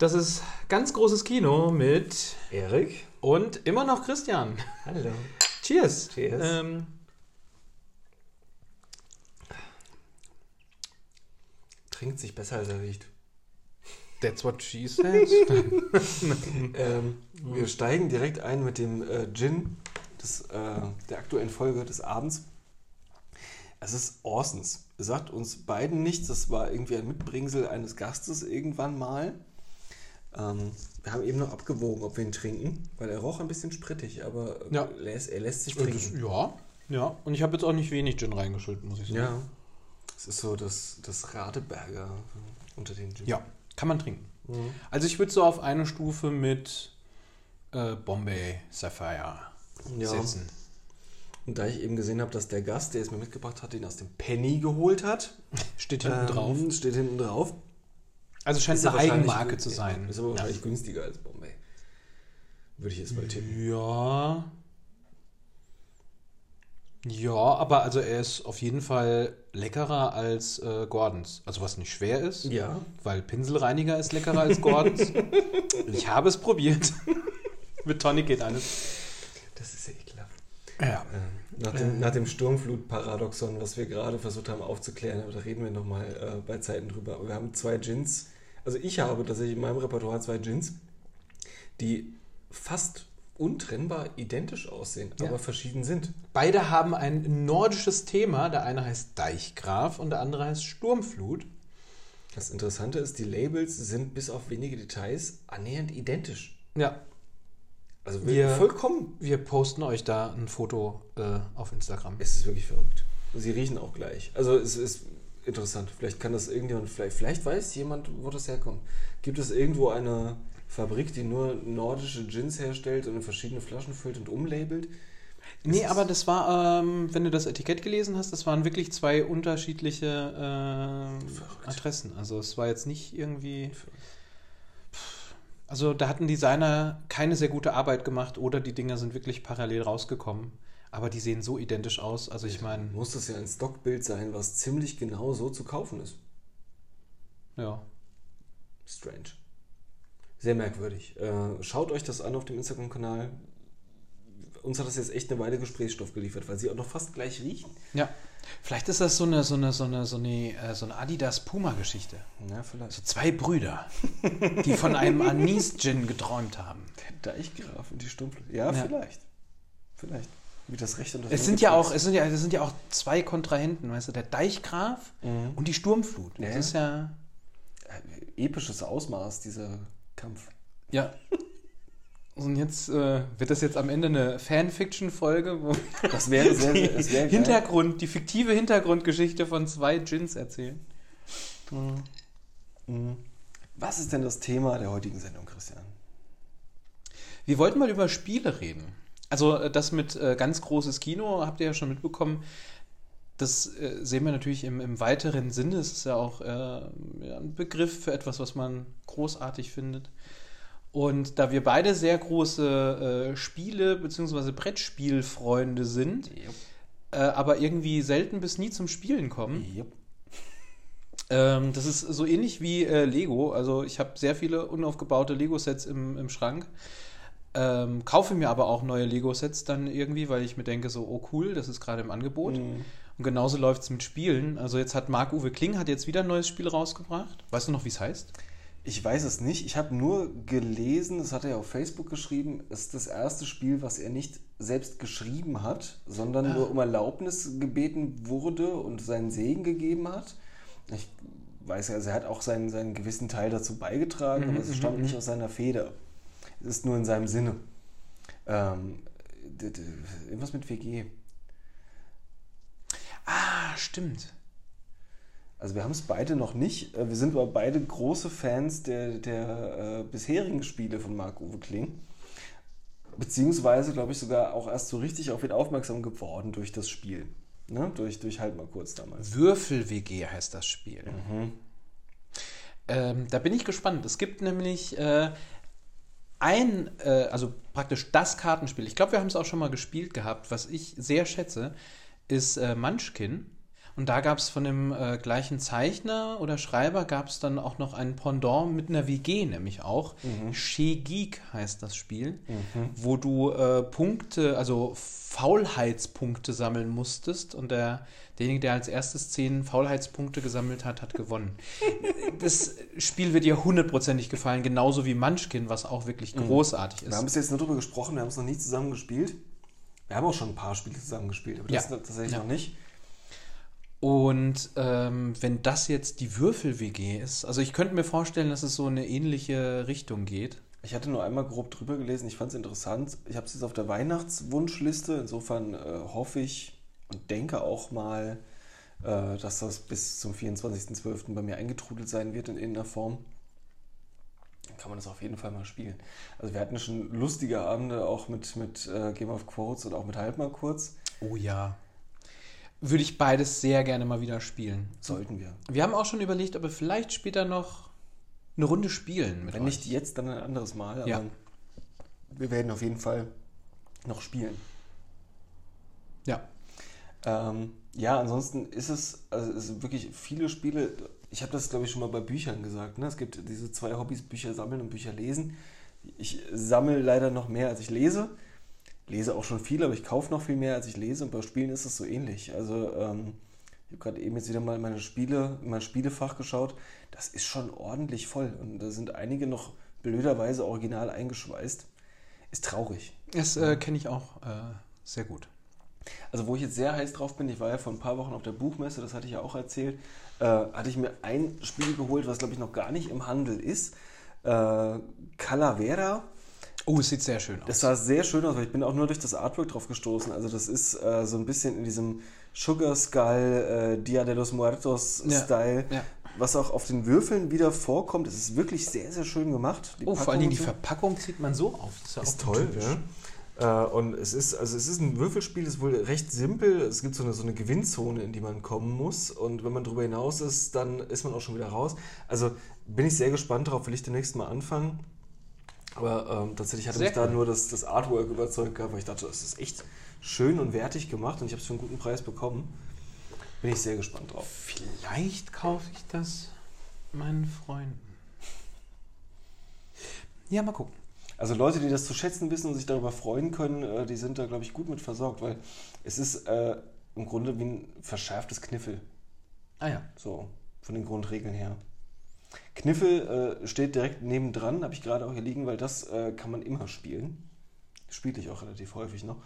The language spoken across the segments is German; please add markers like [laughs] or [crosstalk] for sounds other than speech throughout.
Das ist ganz großes Kino mit Erik? und immer noch Christian. Hallo. Cheers. Cheers. Ähm, Trinkt sich besser, als er riecht. that's what she said. [laughs] [laughs] Ähm, wir steigen direkt ein mit dem äh, Gin des, äh, der aktuellen Folge des Abends. Es ist Orsons. Er sagt uns beiden nichts. Das war irgendwie ein Mitbringsel eines Gastes irgendwann mal. Ähm, wir haben eben noch abgewogen, ob wir ihn trinken, weil er roch ein bisschen sprittig, aber äh, Ja. lässt, er lässt sich Das, trinken. ja, ja. Und ich habe jetzt auch nicht wenig Gin reingeschüttet, muss ich sagen. Ja. Es ist so das, das Radeberger unter den Gin. Ja, kann man trinken. Mhm. Also ich würde so auf eine Stufe mit äh, Bombay Sapphire Ja. setzen. Und da ich eben gesehen habe, dass der Gast, der es mir mitgebracht hat, den aus dem Penny geholt hat, [laughs] Steht hinten ähm, drauf. steht hinten drauf. Also scheint Ist ja eine Eigenmarke zu sein. Ist aber wahrscheinlich günstiger als Bombay. Würde ich jetzt mal tippen. Ja. Ja, aber also er ist auf jeden Fall leckerer als äh, Gordons. Also was nicht schwer ist, Ja. weil Pinselreiniger ist leckerer als Gordons. [laughs] ich habe es probiert. [laughs] Mit Tonic geht alles. Das ist ja ekelhaft. Ja. Ähm, nach, dem, nach dem Sturmflut-Paradoxon, was wir gerade versucht haben aufzuklären, aber da reden wir nochmal äh, bei Zeiten drüber. Wir haben zwei Gins. Also ich habe tatsächlich in meinem Repertoire zwei Gins, die fast untrennbar identisch aussehen, Ja. aber verschieden sind. Beide haben ein nordisches Thema. Der eine heißt Deichgraf und der andere heißt Sturmflut. Das Interessante ist, die Labels sind bis auf wenige Details annähernd identisch. Ja, Also Wir- vollkommen. wir posten euch da ein Foto äh, auf Instagram. Es ist wirklich verrückt. Sie riechen auch gleich. Also es ist interessant. Vielleicht kann das irgendjemand, vielleicht, vielleicht weiß jemand, wo das herkommt. Gibt es irgendwo eine Fabrik, die nur nordische Gins herstellt und in verschiedene Flaschen füllt und umlabelt? Nee, ist- aber das war, ähm, wenn du das Etikett gelesen hast, das waren wirklich zwei unterschiedliche äh, Verrückt. Adressen. Also es war jetzt nicht irgendwie. Also da hatten Designer keine sehr gute Arbeit gemacht oder die Dinger sind wirklich parallel rausgekommen. Aber die sehen so identisch aus. Also ich meine, Muss das ja ein Stockbild sein, was ziemlich genau so zu kaufen ist. ja. Strange. Sehr merkwürdig. Äh, schaut euch das an auf dem Instagram-Kanal. Uns hat das jetzt echt eine Weile Gesprächsstoff geliefert, weil sie auch noch fast gleich riechen. Ja. Vielleicht ist das so eine, so eine, so eine, so eine, äh, so eine Adidas-Puma-Geschichte. Ja, vielleicht. So zwei Brüder, die von einem [laughs] Anis-Gin geträumt haben. Der Deichgraf und die Stumpfle. Ja, Ja. vielleicht. Vielleicht. Wie das Recht und das Es sind ja auch, es sind ja, es sind ja auch zwei Kontrahenten, weißt du, der Deichgraf Mhm. und die Sturmflut. Das Ja. ist ja, Äh, episches Ausmaß, dieser Kampf. ja. [laughs] Und jetzt äh, wird das jetzt am Ende eine Fanfiction-Folge, wo [laughs] Das wäre sehr, es wäre geil. Hintergrund, die fiktive Hintergrundgeschichte von zwei Gins erzählen. Mhm. Was ist denn das Thema der heutigen Sendung, Christian? Wir wollten mal über Spiele reden. Also äh, das mit äh, ganz großes Kino, habt ihr ja schon mitbekommen. Das äh, sehen wir natürlich im, im weiteren Sinne. Es ist ja auch äh, ja, ein Begriff für etwas, was man großartig findet. Und da wir beide sehr große äh, Spiele- bzw. Brettspielfreunde sind, äh, aber irgendwie selten bis nie zum Spielen kommen, Jupp. ähm, das ist so ähnlich wie äh, Lego. Also ich habe sehr viele unaufgebaute Lego-Sets im, im Schrank. Ähm, kaufe mir aber auch neue Lego-Sets dann irgendwie, weil ich mir denke, so, oh cool, das ist gerade im Angebot. Mhm. Und genauso läuft es mit Spielen. Also jetzt hat Marc-Uwe Kling hat jetzt wieder ein neues Spiel rausgebracht. Weißt du noch, wie es heißt? Ich weiß es nicht. Ich habe nur gelesen, das hat er auf Facebook geschrieben, es ist das erste Spiel, was er nicht selbst geschrieben hat, sondern Ah. nur um Erlaubnis gebeten wurde und seinen Segen gegeben hat. Ich weiß ja, also er hat auch seinen, seinen gewissen Teil dazu beigetragen, Mhm, aber es stammt nicht aus seiner Feder. Es ist nur in seinem Sinne. Ähm, irgendwas mit WG. Ah, stimmt. Also wir haben es beide noch nicht. Äh, Wir sind aber beide große Fans der, der äh, bisherigen Spiele von Marc-Uwe Kling. Beziehungsweise, glaube ich, sogar auch erst so richtig auf ihn aufmerksam geworden durch das Spiel. Ne? Durch, durch halt mal kurz damals. Würfel-WG heißt das Spiel. Ähm, da bin ich gespannt. Es gibt nämlich äh, ein, äh, also praktisch das Kartenspiel. Ich glaube, wir haben es auch schon mal gespielt gehabt. Was ich sehr schätze, ist äh, Munchkin. Und da gab es von dem äh, gleichen Zeichner oder Schreiber gab es dann auch noch ein Pendant mit einer WG, nämlich auch. Mhm. Geek heißt das Spiel, mhm. wo du äh, Punkte, also Faulheitspunkte sammeln musstest und der, derjenige, der als erstes zehn Faulheitspunkte gesammelt hat, hat gewonnen. [laughs] das Spiel wird dir hundertprozentig gefallen, genauso wie Munchkin, was auch wirklich mhm. großartig ist. Wir haben bis jetzt nur darüber gesprochen, wir haben es noch nie zusammen gespielt. Wir haben auch schon ein paar Spiele zusammen gespielt, aber das ja. tatsächlich ja. noch nicht. Und ähm, wenn das jetzt die Würfel-WG ist, also ich könnte mir vorstellen, dass es so eine ähnliche Richtung geht. Ich hatte nur einmal grob drüber gelesen, ich fand es interessant. Ich habe es jetzt auf der Weihnachtswunschliste, insofern äh, hoffe ich und denke auch mal, äh, dass das bis zum 24.12. bei mir eingetrudelt sein wird in irgendeiner Form kann man das auf jeden Fall mal spielen. Also wir hatten schon lustige Abende auch mit, mit äh, Game of Quotes und auch mit Halb mal kurz. Oh ja. Würde ich beides sehr gerne mal wieder spielen. Sollten wir. Wir haben auch schon überlegt, ob wir vielleicht später noch eine Runde spielen. Wenn euch. nicht jetzt, dann ein anderes Mal. ja. wir werden auf jeden Fall noch spielen. Ja. Ähm, ja, ansonsten ist es, also es sind wirklich viele Spiele ich habe das, glaube ich, schon mal bei Büchern gesagt. Ne? Es gibt diese zwei Hobbys, Bücher sammeln und Bücher lesen. Ich sammle leider noch mehr, als ich lese. Lese auch schon viel, aber ich kaufe noch viel mehr, als ich lese. Und bei Spielen ist es so ähnlich. Also ähm, ich habe gerade eben jetzt wieder mal meine Spiele, mein Spielefach geschaut. Das ist schon ordentlich voll. Und da sind einige noch blöderweise original eingeschweißt. Ist traurig. Das äh, kenne ich auch äh, sehr gut. Also wo ich jetzt sehr heiß drauf bin, ich war ja vor ein paar Wochen auf der Buchmesse, das hatte ich ja auch erzählt, äh, hatte ich mir ein Spiel geholt, was glaube ich noch gar nicht im Handel ist. Äh, Calavera. Oh, es sieht sehr schön aus. Das sah sehr schön aus, weil ich bin auch nur durch das Artwork drauf gestoßen. Also das ist äh, so ein bisschen in diesem Sugar Skull, äh, Dia de los Muertos Style. Ja, ja. Was auch auf den Würfeln wieder vorkommt, es ist wirklich sehr, sehr schön gemacht. Die oh, Packung vor allem die Verpackung zieht man so auf. Das ist, ja ist toll, ja. Äh, und es ist, also es ist ein Würfelspiel, es ist wohl recht simpel. Es gibt so eine, so eine Gewinnzone, in die man kommen muss. Und wenn man darüber hinaus ist, dann ist man auch schon wieder raus. Also bin ich sehr gespannt darauf, will ich demnächst mal anfangen. Aber ähm, tatsächlich hatte sehr mich da nur das, das Artwork überzeugt gehabt, weil ich dachte, das ist echt schön und wertig gemacht und ich habe es für einen guten Preis bekommen. Bin ich sehr gespannt drauf. Vielleicht kaufe ich das meinen Freunden. Ja, mal gucken. Also Leute, die das zu schätzen wissen und sich darüber freuen können, äh, die sind da, glaube ich, gut mit versorgt, weil es ist äh, im Grunde wie ein verschärftes Kniffel. Ah ja. So, von den Grundregeln her. Kniffel äh, steht direkt nebendran, habe ich gerade auch hier liegen, weil das äh, kann man immer spielen. Spiele ich auch relativ häufig noch.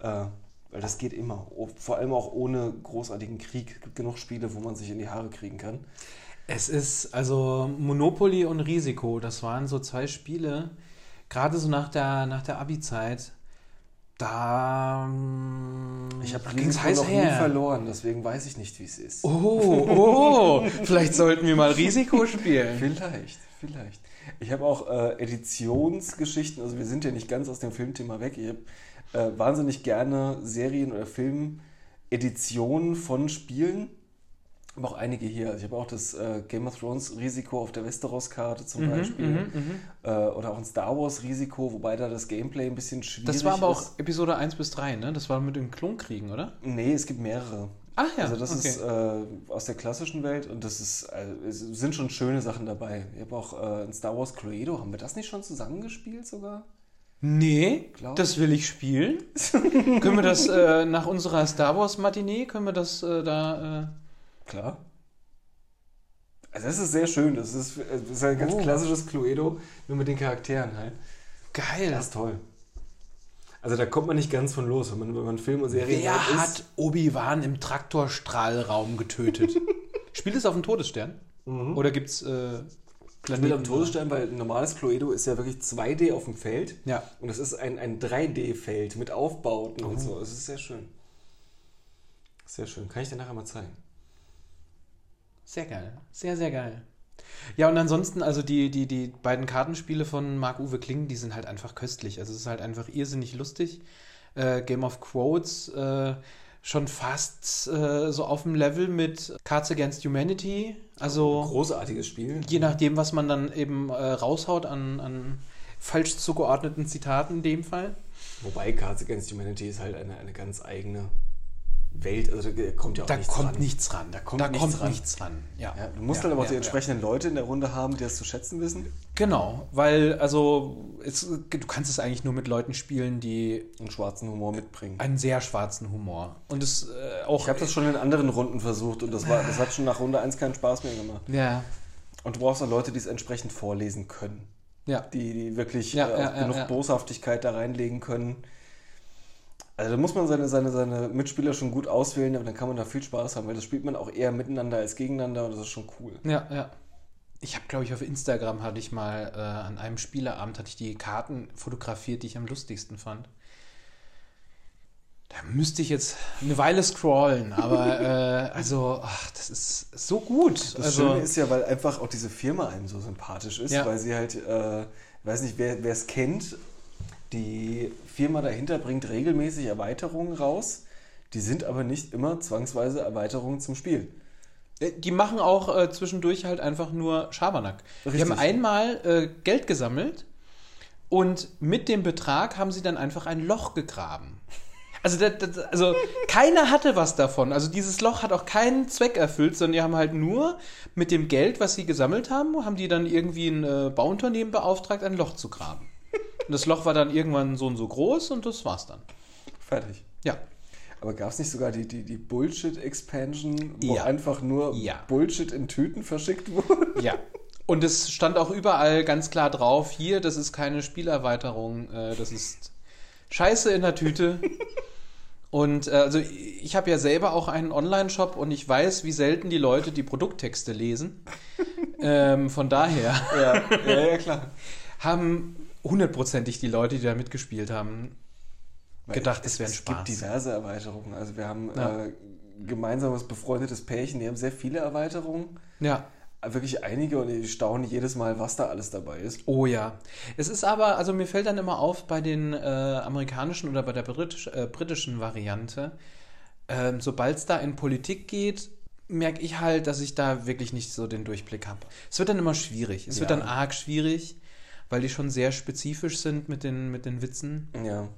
Äh, weil das geht immer. Vor allem auch ohne großartigen Krieg. Es gibt genug Spiele, wo man sich in die Haare kriegen kann. Es ist also Monopoly und Risiko. Das waren so zwei Spiele, gerade so nach der, nach der Abi-Zeit, da ich habe Risiko heiß noch her. nie verloren, deswegen weiß ich nicht, wie es ist. Oh, oh, [laughs] vielleicht sollten wir mal Risiko spielen. vielleicht, vielleicht. Ich habe auch äh, Editionsgeschichten, also wir sind ja nicht ganz aus dem Filmthema weg. Ich habe äh, wahnsinnig gerne Serien oder Film-Editionen von Spielen habe auch einige hier. Also ich habe auch das äh, Game of Thrones Risiko auf der Westeros-Karte zum mhm, Beispiel. Mhm, mhm, äh, oder auch ein Star Wars Risiko, wobei da das Gameplay ein bisschen schwierig ist. Das war aber ist. auch Episode 1 bis 3, ne? Das war mit den Klonkriegen, oder? Nee, es gibt mehrere. Ach ja. Also das okay. ist äh, aus der klassischen Welt und das ist, also, es sind schon schöne Sachen dabei. Ich habe auch äh, ein Star Wars Cluedo. Haben wir das nicht schon zusammengespielt sogar? Nee, Glaub das will ich spielen. können wir das äh, nach unserer Star Wars Matinee, können wir das da Klar. Also das ist sehr schön. Das ist, das ist ein ganz oh. klassisches Cluedo, nur mit den Charakteren halt. Geil. Das ist toll. Also da kommt man nicht ganz von los, wenn man, wenn man Film und Serien Wer ist. hat Obi-Wan im Traktorstrahlraum getötet? [laughs] Spielt es auf dem Todesstern? Mhm. Oder gibt es äh, Planeten? am Todesstern, weil ein normales Cluedo ist ja wirklich 2D auf dem Feld. Ja. Und das ist ein, ein 3D-Feld mit Aufbauten oh. und so. Es ist sehr schön. Sehr schön. Kann ich dir nachher mal zeigen. Sehr geil. Sehr, sehr geil. Ja, und ansonsten, also die, die, die beiden Kartenspiele von Marc-Uwe Kling, die sind halt einfach köstlich. Also es ist halt einfach irrsinnig lustig. Äh, Game of Quotes äh, schon fast äh, so auf dem Level mit Cards Against Humanity. Also großartiges Spiel. Je nachdem, was man dann eben äh, raushaut an, an falsch zugeordneten Zitaten in dem Fall. Wobei Cards Against Humanity ist halt eine, eine ganz eigene Welt, also da kommt ja auch Da nichts kommt ran. nichts ran. Da kommt da nichts kommt ran. nichts ran. Ja. Ja, du musst ja, dann aber auch ja, die ja. entsprechenden Leute in der Runde haben, die das zu schätzen wissen. Genau, weil also es, du kannst es eigentlich nur mit Leuten spielen, die Und schwarzen Humor mitbringen. einen sehr schwarzen Humor und es äh, auch Ich habe das schon in anderen Runden versucht und das, war, das hat schon nach Runde 1 keinen Spaß mehr gemacht. ja Und du brauchst auch Leute, die es entsprechend vorlesen können. ja Die, die wirklich Ja, äh, genug ja. Boshaftigkeit da reinlegen können. Also da muss man seine, seine, seine Mitspieler schon gut auswählen, aber dann kann man da viel Spaß haben, weil das spielt man auch eher miteinander als gegeneinander und das ist schon cool. ja ja. Ich habe glaube ich auf Instagram hatte ich mal äh, an einem Spieleabend hatte ich die Karten fotografiert, die ich am lustigsten fand. Da müsste ich jetzt eine Weile scrollen, aber [laughs] äh, also ach, das ist so gut. Das also Schöne ist ja, weil einfach auch diese Firma einem so sympathisch ist, Ja. weil sie halt, äh, ich weiß nicht, wer es kennt, die Firma dahinter bringt regelmäßig Erweiterungen raus. Die sind aber nicht immer zwangsweise Erweiterungen zum Spiel. Äh, Die machen auch äh, zwischendurch halt einfach nur Schabernack. Die Richtig. haben einmal äh, Geld gesammelt und mit dem Betrag haben sie dann einfach ein Loch gegraben. Also, das, das, also keiner hatte was davon. Also dieses Loch hat auch keinen Zweck erfüllt, sondern die haben halt nur mit dem Geld, was sie gesammelt haben, haben die dann irgendwie ein äh, Bauunternehmen beauftragt, ein Loch zu graben. Und das Loch war dann irgendwann so und so groß und das war's dann. Fertig. Ja. Aber gab es nicht sogar die, die, die Bullshit-Expansion, wo Ja. einfach nur Ja. Bullshit in Tüten verschickt wurde? Ja. Und es stand auch überall ganz klar drauf, hier, das ist keine Spielerweiterung, äh, das ist Scheiße in der Tüte. [laughs] Und äh, also ich habe ja selber auch einen Online-Shop und ich weiß, wie selten die Leute die Produkttexte lesen. [laughs] ähm, von daher ja, ja, ja, klar. haben hundertprozentig die Leute, die da mitgespielt haben, gedacht, es, das wäre ein es Spaß. gibt diverse Erweiterungen. Also wir haben Ja. äh, gemeinsames befreundetes Pärchen, die haben sehr viele Erweiterungen. Ja. Wirklich einige und ich staune jedes Mal, was da alles dabei ist. Oh ja. Es ist aber, also mir fällt dann immer auf bei den äh, amerikanischen oder bei der britisch, äh, britischen Variante, ähm, sobald es da in Politik geht, merke ich halt, dass ich da wirklich nicht so den Durchblick habe. Es wird dann immer schwierig. Es wird Ja. dann arg schwierig, weil die schon sehr spezifisch sind mit den, mit den Witzen. Ja.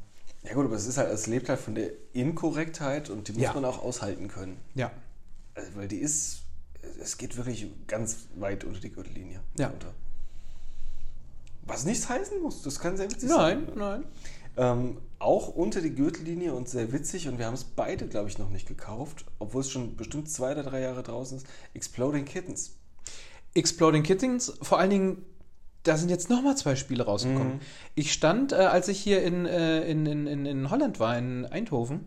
Ja gut, aber es ist halt, es lebt halt von der Inkorrektheit und die muss Ja. man auch aushalten können. Ja. Also, weil die ist, es geht wirklich ganz weit unter die Gürtellinie. Ja. Unter. Was nichts heißen muss, das kann sehr witzig Nein, sein. nein. Ähm, auch unter die Gürtellinie und sehr witzig und wir haben es beide, glaube ich, noch nicht gekauft, obwohl es schon bestimmt zwei oder drei Jahre draußen ist. Exploding Kittens. Exploding Kittens, vor allen Dingen, da sind jetzt nochmal zwei Spiele rausgekommen. Mhm. Ich stand, äh, als ich hier in, äh, in, in, in, in Holland war, in Eindhoven,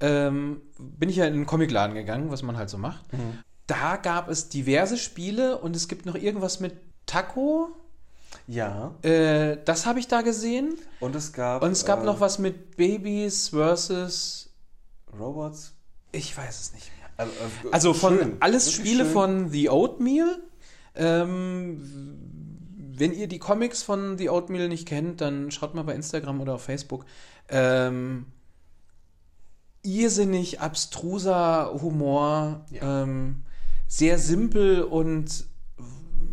ähm, bin ich ja in einen Comicladen gegangen, was man halt so macht. Da gab es diverse Spiele und es gibt noch irgendwas mit Taco. Ja, Äh, das habe ich da gesehen. und es gab. Und es gab äh, noch was mit Babys versus. Robots. Ich weiß es nicht mehr. Also, äh, Also von schön, alles wirklich Spiele schön. von The Oatmeal. Ähm, wenn ihr die Comics von The Oatmeal nicht kennt, dann schaut mal bei Instagram oder auf Facebook. Ähm, irrsinnig abstruser Humor, Ja. ähm, sehr simpel und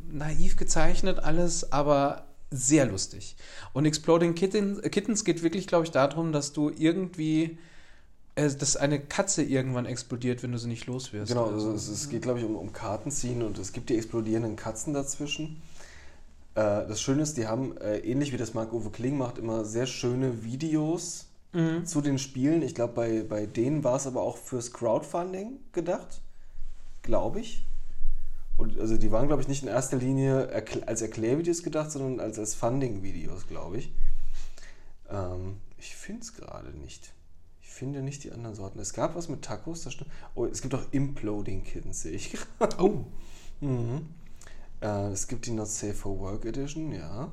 naiv gezeichnet alles, aber sehr lustig. Und Exploding Kittens, Kittens geht wirklich, glaube ich, darum, dass du irgendwie, äh, dass eine Katze irgendwann explodiert, wenn du sie nicht los wirst. Genau, also so. es, es geht, glaube ich, um, um Kartenziehen und es gibt die explodierenden Katzen dazwischen. Äh, das Schöne ist, die haben, äh, ähnlich wie das Marc-Uwe Kling macht, immer sehr schöne Videos Mhm. zu den Spielen. Ich glaube, bei, bei denen war es aber auch fürs Crowdfunding gedacht, glaube ich. Und also die waren, glaube ich, nicht in erster Linie als Erklärvideos gedacht, sondern als, als Funding-Videos, glaube ich. Ähm, ich finde es gerade nicht. Ich finde nicht die anderen Sorten. Es gab was mit Tacos, das stimmt. Oh, es gibt auch Imploding Kittens, sehe ich gerade. Oh, [laughs] Mhm. Äh, es gibt die Not Safe for Work Edition, ja.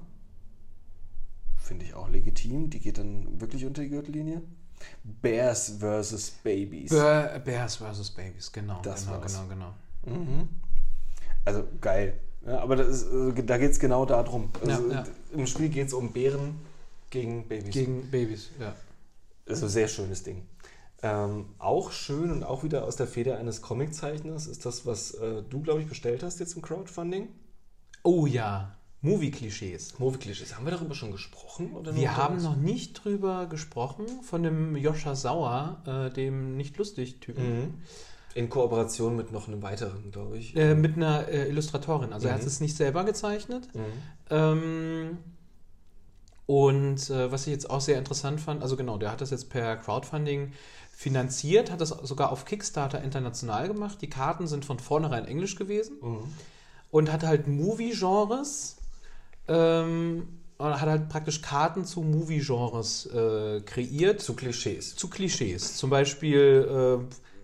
Finde ich auch legitim. Die geht dann wirklich unter die Gürtellinie. Bears vs. Babies. Bear, Bears vs. Babies, genau. Das genau, war's. genau, genau. Mhm. Also geil. Ja, aber das ist, äh, da geht es genau darum. Also, Ja, ja. Im Spiel geht es um Bären gegen Babys. Gegen Babys, ja. Also sehr schönes Ding. Ähm, auch schön und auch wieder aus der Feder eines Comiczeichners ist das, was äh, du, glaube ich, bestellt hast jetzt im Crowdfunding. Oh ja. Movie-Klischees. Movie-Klischees. Haben wir darüber schon gesprochen? Wir haben noch nicht drüber gesprochen von dem Joscha Sauer, äh, dem nicht lustig Typen, Mhm. In Kooperation mit noch einem weiteren, glaube ich. äh, mit einer äh, Illustratorin. Also er hat Mhm. es nicht selber gezeichnet. Mhm. Ähm, und äh, was ich jetzt auch sehr interessant fand, also genau, der hat das jetzt per Crowdfunding finanziert, hat das sogar auf Kickstarter international gemacht. Die Karten sind von vornherein englisch gewesen Mhm. und hat halt Movie-Genres, ähm, hat halt praktisch Karten zu Movie-Genres äh, kreiert. Zu Klischees. zu Klischees. Zum Beispiel, äh,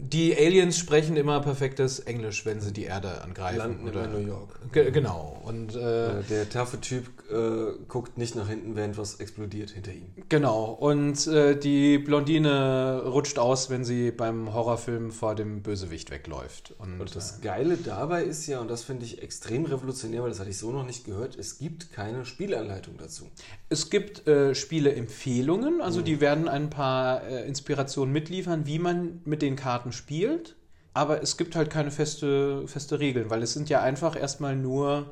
die Aliens sprechen immer perfektes Englisch, wenn sie die Erde angreifen. Landen immer in New York. Ge genau. Und äh, Äh, der taffe Typ äh, guckt nicht nach hinten, während was explodiert hinter ihm. genau. Und äh, die Blondine rutscht aus, wenn sie beim Horrorfilm vor dem Bösewicht wegläuft. Und, Und das äh, Geile dabei ist ja, und das finde ich extrem revolutionär, weil das hatte ich so noch nicht gehört, es gibt keine Spielanleitung dazu. Es gibt äh, Spieleempfehlungen, also Mhm. die werden ein paar äh, Inspirationen mitliefern, wie man mit den Karten spielt. Aber es gibt halt keine feste, feste Regeln, weil es sind ja einfach erstmal nur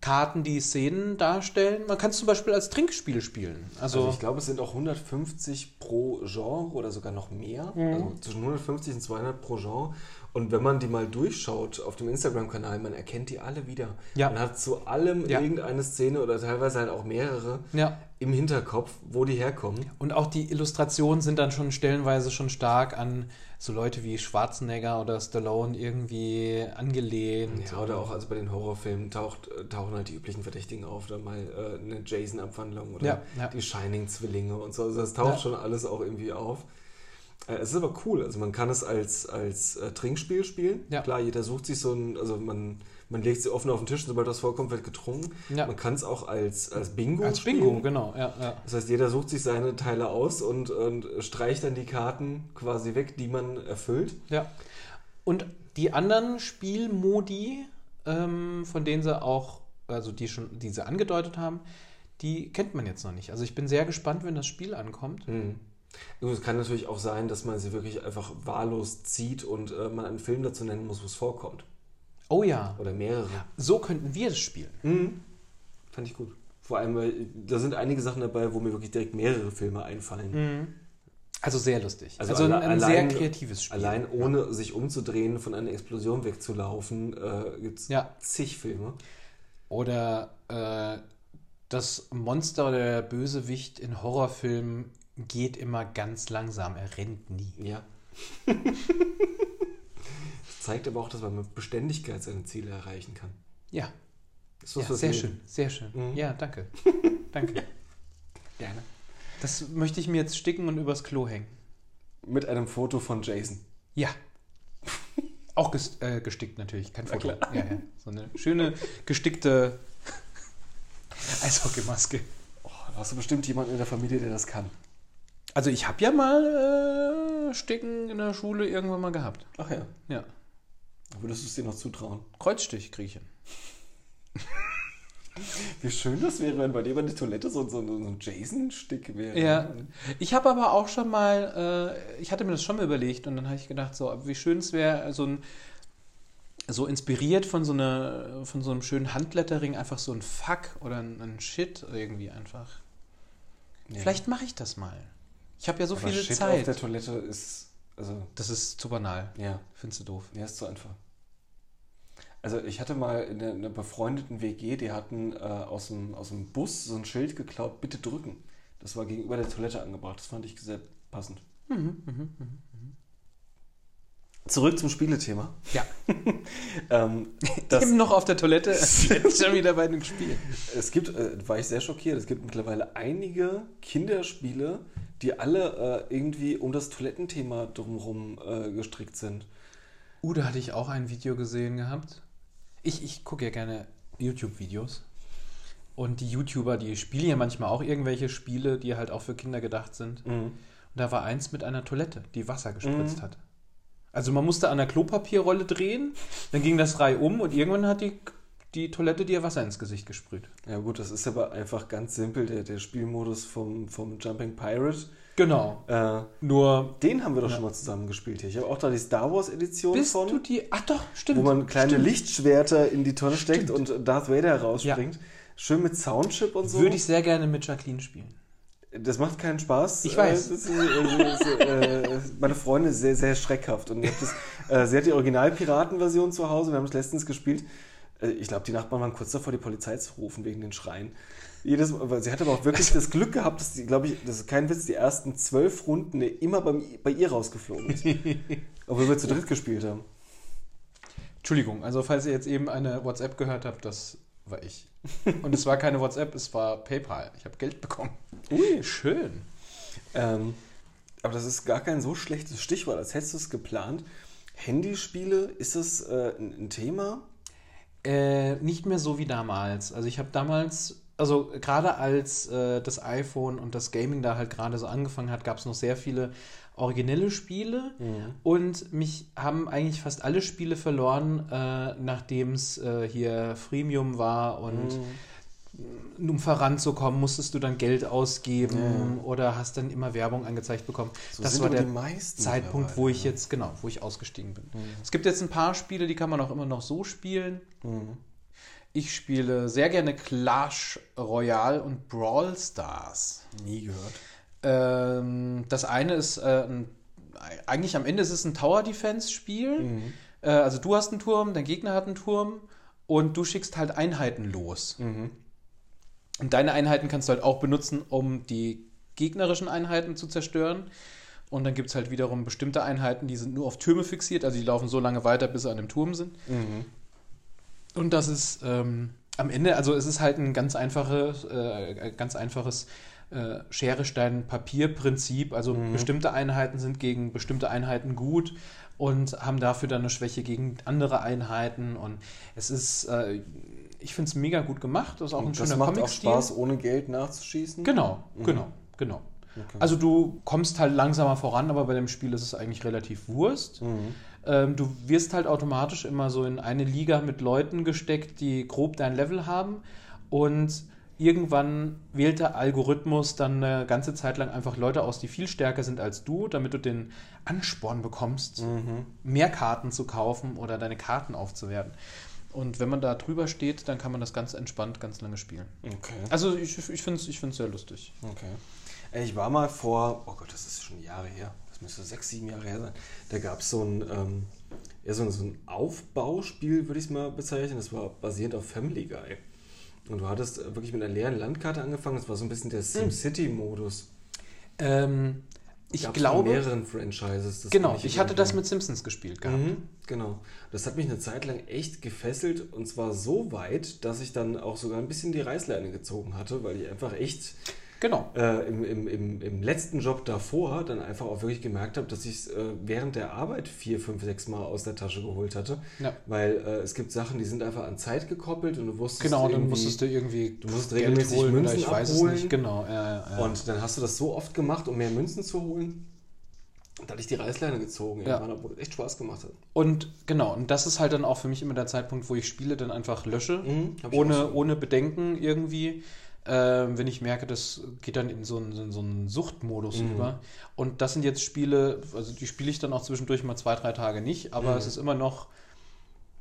Karten, die Szenen darstellen. Man kann es zum Beispiel als Trinkspiel spielen. Also, Also ich glaube, es sind auch 150 pro Genre oder sogar noch mehr. Mhm. Also zwischen 150 und 200 pro Genre. Und wenn man die mal durchschaut auf dem Instagram-Kanal, man erkennt die alle wieder. Ja. Man hat zu allem Ja. irgendeine Szene oder teilweise halt auch mehrere ja. im Hinterkopf, wo die herkommen. Und auch die Illustrationen sind dann schon stellenweise schon stark an so Leute wie Schwarzenegger oder Stallone irgendwie angelehnt. Ja, oder auch also bei den Horrorfilmen taucht, äh, tauchen halt die üblichen Verdächtigen auf, dann mal äh, eine Jason-Abwandlung oder die Shining-Zwillinge und so. Also das taucht schon alles auch irgendwie auf. Äh, es ist aber cool, also man kann es als, als äh, Trinkspiel spielen. Ja. Klar, jeder sucht sich so ein, also man, man legt sie offen auf den Tisch und sobald das vorkommt, wird getrunken. Ja. Man kann es auch als, als Bingo Als spielen. Bingo, genau. Ja, ja. Das heißt, jeder sucht sich seine Teile aus und, und streicht dann die Karten quasi weg, die man erfüllt. Ja. Und die anderen Spielmodi, ähm, von denen sie auch, also die schon, die sie angedeutet haben, die kennt man jetzt noch nicht. Also ich bin sehr gespannt, wenn das Spiel ankommt. Mhm. Es kann natürlich auch sein, dass man sie wirklich einfach wahllos zieht und äh, man einen Film dazu nennen muss, wo es vorkommt. Oh ja, Oder mehrere. so könnten wir das spielen. Mhm. Fand ich gut. Vor allem, weil da sind einige Sachen dabei, wo mir wirklich direkt mehrere Filme einfallen. Also sehr lustig. Also Also, ein, alle- ein allein- sehr kreatives Spiel. Allein ohne sich umzudrehen, von einer Explosion wegzulaufen, äh, gibt es Ja. zig Filme. Oder äh, das Monster oder der Bösewicht in Horrorfilmen geht immer ganz langsam, er rennt nie. Ja. [laughs] das zeigt aber auch, dass man mit Beständigkeit seine Ziele erreichen kann. Ja, Das ja sehr schön, sehr schön. Mhm. Ja, danke. [laughs] danke. Gerne. Das möchte ich mir jetzt sticken und übers Klo hängen. Mit einem Foto von Jason. Ja. Auch ges äh, gestickt natürlich, kein Foto. klar. Ja, ja. So eine schöne gestickte [laughs] Eishockeymaske. Oh, da hast du bestimmt jemanden in der Familie, der das kann. Also ich habe ja mal äh, Sticken in der Schule irgendwann mal gehabt. Ach ja. Ja. Würdest du es dir noch zutrauen? Kreuzstich kriege ich hin. [laughs] Wie schön das wäre, wenn bei dir bei der Toilette so, so, so ein Jason-Stick wäre. Ja. Ich habe aber auch schon mal, äh, ich hatte mir das schon mal überlegt und dann habe ich gedacht, so, wie schön es wäre, so ein so inspiriert von so, einer, von so einem schönen Handlettering einfach so ein Fuck oder ein, ein Shit irgendwie einfach. Ja. Vielleicht mache ich das mal. Ich habe ja so Aber viele Shit Zeit. auf der Toilette ist, also, Das ist zu banal. ja, Findest du doof? ja, ist zu einfach. Also ich hatte mal in einer, befreundeten WG, die hatten äh, aus, dem, aus dem Bus so ein Schild geklaut, bitte drücken. Das war gegenüber der Toilette angebracht. Das fand ich sehr passend. Mhm, Zurück zum Spielethema. Ja. [laughs] ähm, Eben noch auf der Toilette, [laughs] jetzt schon wieder bei dem Spiel. Es gibt, äh, war ich sehr schockiert, es gibt mittlerweile einige Kinderspiele, die alle äh, irgendwie um das Toilettenthema drumherum äh, gestrickt sind. Uh, da hatte ich auch ein Video gesehen gehabt. Ich, ich gucke ja gerne YouTube-Videos. Und die YouTuber, die spielen ja manchmal auch irgendwelche Spiele, die halt auch für Kinder gedacht sind. Und da war eins mit einer Toilette, die Wasser gespritzt Mhm. hat. Also man musste an der Klopapierrolle drehen, dann ging das Reihe um und irgendwann hat die die Toilette dir Wasser ins Gesicht gesprüht. Ja gut, das ist aber einfach ganz simpel, der, der Spielmodus vom, vom Jumping Pirate. Genau. Äh, Nur den haben wir doch Ja. schon mal zusammen gespielt hier. Ich habe auch da die Star Wars Edition bist von, du die. Ach doch, stimmt. wo man kleine stimmt. Lichtschwerter in die Tonne steckt Stimmt. und Darth Vader rausspringt. Schön mit Soundchip und so. Würde ich sehr gerne mit Jacqueline spielen. Das macht keinen Spaß. Ich weiß. Äh, ist, äh, ist, äh, meine Freundin ist sehr, sehr schreckhaft. Und das, äh, sie hat die Original-Piraten-Version zu Hause. Wir haben es letztens gespielt. Äh, ich glaube, die Nachbarn waren kurz davor, die Polizei zu rufen wegen den Schreien. Jedes Mal, weil sie hat aber auch wirklich das Glück gehabt, dass die, glaube ich, das ist kein Witz, die ersten zwölf Runden immer bei, bei ihr rausgeflogen ist. [laughs] Obwohl wir zu dritt gespielt haben. Entschuldigung, also falls ihr jetzt eben eine WhatsApp gehört habt, das war ich. Und es war keine WhatsApp, es war PayPal. Ich habe Geld bekommen. Ui. Schön. Ähm, aber das ist gar kein so schlechtes Stichwort, als hättest du es geplant. Handyspiele, ist das äh, ein, ein Thema? Äh, nicht mehr so wie damals. Also ich habe damals, also gerade als äh, das iPhone und das Gaming da halt gerade so angefangen hat, gab es noch sehr viele originelle Spiele. Und mich haben eigentlich fast alle Spiele verloren, äh, nachdem es äh, hier Freemium war und um voranzukommen, musstest du dann Geld ausgeben oder hast dann immer Werbung angezeigt bekommen. So das war der Zeitpunkt, wo ich jetzt, genau, wo ich ausgestiegen bin. Es gibt jetzt ein paar Spiele, die kann man auch immer noch so spielen. Ich spiele sehr gerne Clash Royale und Brawl Stars. Nie gehört. Ähm, das eine ist äh, ein, eigentlich am Ende ist es ein Tower Defense Spiel. Äh, also du hast einen Turm, dein Gegner hat einen Turm und du schickst halt Einheiten los. Und deine Einheiten kannst du halt auch benutzen, um die gegnerischen Einheiten zu zerstören. Und dann gibt es halt wiederum bestimmte Einheiten, die sind nur auf Türme fixiert, also die laufen so lange weiter, bis sie an dem Turm sind. Und das ist ähm, am Ende, also es ist halt ein ganz einfaches, äh, ganz einfaches äh, Schere, Stein, Papier-Prinzip. Also bestimmte Einheiten sind gegen bestimmte Einheiten gut und haben dafür dann eine Schwäche gegen andere Einheiten. Und es ist, äh, ich finde es mega gut gemacht. Das ist auch ein Und das schöner macht auch Comic-Stil. Spaß, ohne Geld nachzuschießen? Genau, genau, genau. Also du kommst halt langsamer voran, aber bei dem Spiel ist es eigentlich relativ Wurst. Ähm, du wirst halt automatisch immer so in eine Liga mit Leuten gesteckt, die grob dein Level haben und irgendwann wählt der Algorithmus dann eine ganze Zeit lang einfach Leute aus, die viel stärker sind als du, damit du den Ansporn bekommst, mehr Karten zu kaufen oder deine Karten aufzuwerten. Und wenn man da drüber steht, dann kann man das ganz entspannt ganz lange spielen. Okay. Also ich, ich finde es ich find's sehr lustig. Okay. Ich war mal vor, oh Gott, das ist schon Jahre her, das müsste sechs, sieben Jahre her sein. Da gab es so ein, ähm, ein, so ein Aufbauspiel, würde ich es mal bezeichnen. Das war basierend auf Family Guy. Und du hattest äh, wirklich mit einer leeren Landkarte angefangen. Das war so ein bisschen der SimCity-Modus. Ähm, ich Gab's glaube, von mehreren Franchises. genau, ich hatte das mit Simpsons gespielt gehabt. Mhm, genau. Das hat mich eine Zeit lang echt gefesselt und zwar so weit, dass ich dann auch sogar ein bisschen die Reißleine gezogen hatte, weil ich einfach echt Genau. äh, im, im, im, im letzten Job davor dann einfach auch wirklich gemerkt habe, dass ich es äh, während der Arbeit vier, fünf, sechs Mal aus der Tasche geholt hatte. Ja. Weil äh, es gibt Sachen, die sind einfach an Zeit gekoppelt und du wusstest Genau, dann musstest du irgendwie du musst Geld regelmäßig holen oder Münzen ich weiß abholen. es nicht. Genau, ja, ja. Und dann hast du das so oft gemacht, um mehr Münzen zu holen. Da hatte ich die Reißleine gezogen, Ja. irgendwann, obwohl es echt Spaß gemacht hat. Und genau, und das ist halt dann auch für mich immer der Zeitpunkt, wo ich Spiele dann einfach lösche, Mhm, ohne, ohne Bedenken irgendwie. Ähm, wenn ich merke, das geht dann in so einen, in so einen Suchtmodus Mhm. über. Und das sind jetzt Spiele, also die spiele ich dann auch zwischendurch mal zwei, drei Tage nicht, aber Mhm. es ist immer noch,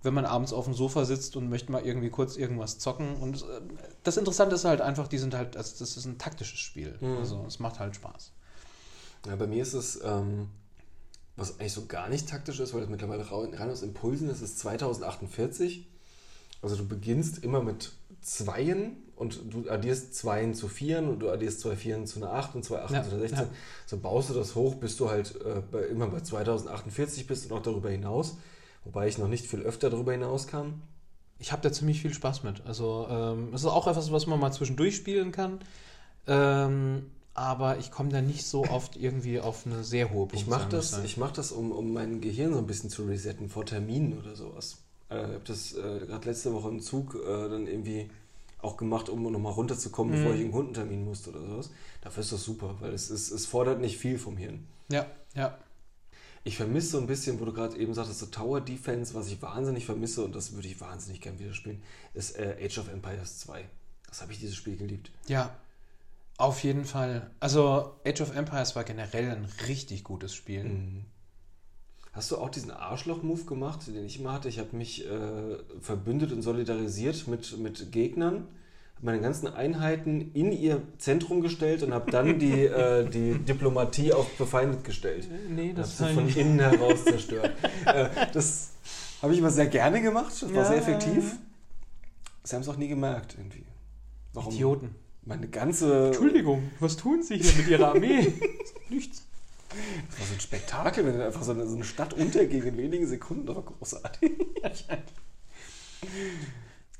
wenn man abends auf dem Sofa sitzt und möchte mal irgendwie kurz irgendwas zocken. Und äh, das Interessante ist halt einfach, die sind halt, also das ist ein taktisches Spiel. Mhm. Also es macht halt Spaß. Ja, bei mir ist es, ähm, was eigentlich so gar nicht taktisch ist, weil es mittlerweile rein aus Impulsen ist, ist 2048. Also du beginnst immer mit Zweien und du addierst Zweien zu Vieren und du addierst zwei Vieren zu einer 8 und zwei Achten Ja, zu einer 16. ja. So baust du das hoch, bis du halt äh, bei, immer bei 2048 bist und auch darüber hinaus. Wobei ich noch nicht viel öfter darüber hinaus kam. Ich habe da ziemlich viel Spaß mit. Also ähm, es ist auch etwas, was man mal zwischendurch spielen kann. Ähm, aber ich komme da nicht so oft irgendwie auf eine sehr hohe Ich Punktzahl, mache muss das, ich mach das um, um mein Gehirn so ein bisschen zu resetten vor Terminen oder sowas. Äh, ich habe das äh, gerade letzte Woche im Zug äh, dann irgendwie auch gemacht, um nochmal runterzukommen, bevor Mhm. ich einen Kundentermin musste oder sowas. Dafür ist das super, weil es, ist, es fordert nicht viel vom Hirn. Ja, ja. Ich vermisse so ein bisschen, wo du gerade eben sagtest, so Tower Defense, was ich wahnsinnig vermisse und das würde ich wahnsinnig gern wieder spielen, ist äh, Age of Empires 2. Das habe ich dieses Spiel geliebt. Ja, auf jeden Fall. Also Age of Empires war generell ein richtig gutes Spiel. Mhm. Hast du auch diesen Arschloch-Move gemacht, den ich immer hatte? Ich habe mich äh, verbündet und solidarisiert mit, mit Gegnern, habe meine ganzen Einheiten in ihr Zentrum gestellt und habe dann die, äh, die [laughs] Diplomatie auf befeindet gestellt. Nee, Das sie von innen heraus zerstört. [laughs] äh, das habe ich immer sehr gerne gemacht. Das war Ja, sehr ja, effektiv. ja. Sie haben es auch nie gemerkt, irgendwie. Warum? Idioten. Meine ganze. Entschuldigung, was tun Sie hier mit Ihrer Armee? [laughs] Nichts. Das war so ein Spektakel, wenn einfach so eine, so eine Stadt unterging in wenigen Sekunden. Das war großartig.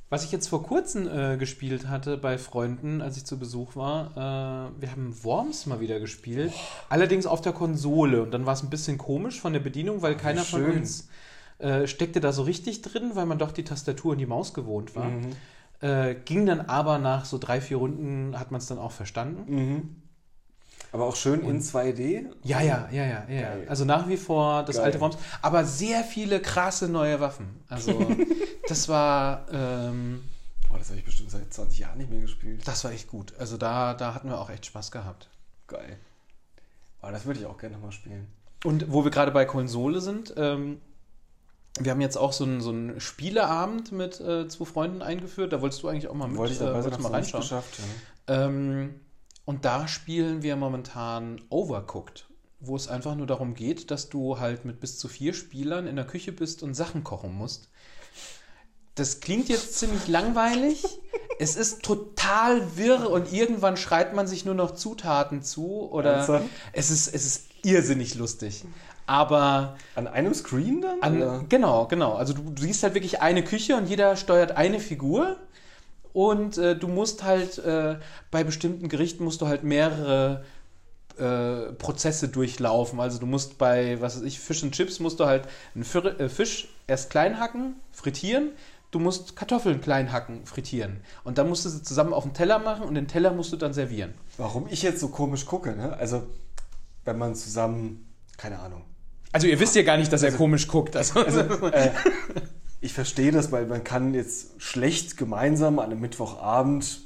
Was ich jetzt vor kurzem äh, gespielt hatte bei Freunden, als ich zu Besuch war, äh, wir haben Worms mal wieder gespielt. Allerdings auf der Konsole. Und dann war es ein bisschen komisch von der Bedienung, weil keiner von schön. uns äh, steckte da so richtig drin, weil man doch die Tastatur und die Maus gewohnt war. Mhm. Äh, ging dann aber nach so drei, vier Runden, hat man es dann auch verstanden. Mhm. Aber auch schön in 2D. Ja, ja, ja, ja, ja. Geil. Also nach wie vor das Geil. alte Worms. Aber sehr viele krasse neue Waffen. Also [laughs] das war, ähm, Oh, das habe ich bestimmt seit 20 Jahren nicht mehr gespielt. das war echt gut. Also da, da hatten wir auch echt Spaß gehabt. Geil. Oh, das würde ich auch gerne nochmal spielen. Und wo wir gerade bei Konsole sind, ähm, wir haben jetzt auch so einen, so einen Spieleabend mit äh, zwei Freunden eingeführt. Da wolltest du eigentlich auch mal mit, Wollte ich dabei äh, wolltest hab's mal reinschauen. geschafft. Ja. Ähm, und da spielen wir momentan Overcooked, wo es einfach nur darum geht, dass du halt mit bis zu vier Spielern in der Küche bist und Sachen kochen musst. Das klingt jetzt ziemlich langweilig. [laughs] Es ist total wirr und irgendwann schreit man sich nur noch Zutaten zu oder Ernsthaft? es ist, es ist irrsinnig lustig. Aber An einem Screen dann? an, genau, genau. Also du, du siehst halt wirklich eine Küche und jeder steuert eine Figur. Und äh, du musst halt äh, bei bestimmten Gerichten musst du halt mehrere äh, Prozesse durchlaufen. Also du musst bei, was weiß ich, Fisch und Chips musst du halt einen Fir äh, Fisch erst klein hacken, frittieren. Du musst Kartoffeln klein hacken, frittieren. Und dann musst du sie zusammen auf den Teller machen und den Teller musst du dann servieren. Warum ich jetzt so komisch gucke, ne? Also, wenn man zusammen, keine Ahnung. Also ihr wisst ja gar nicht, dass er komisch guckt. Also, Äh, [laughs] ich verstehe das, weil man kann jetzt schlecht gemeinsam an einem Mittwochabend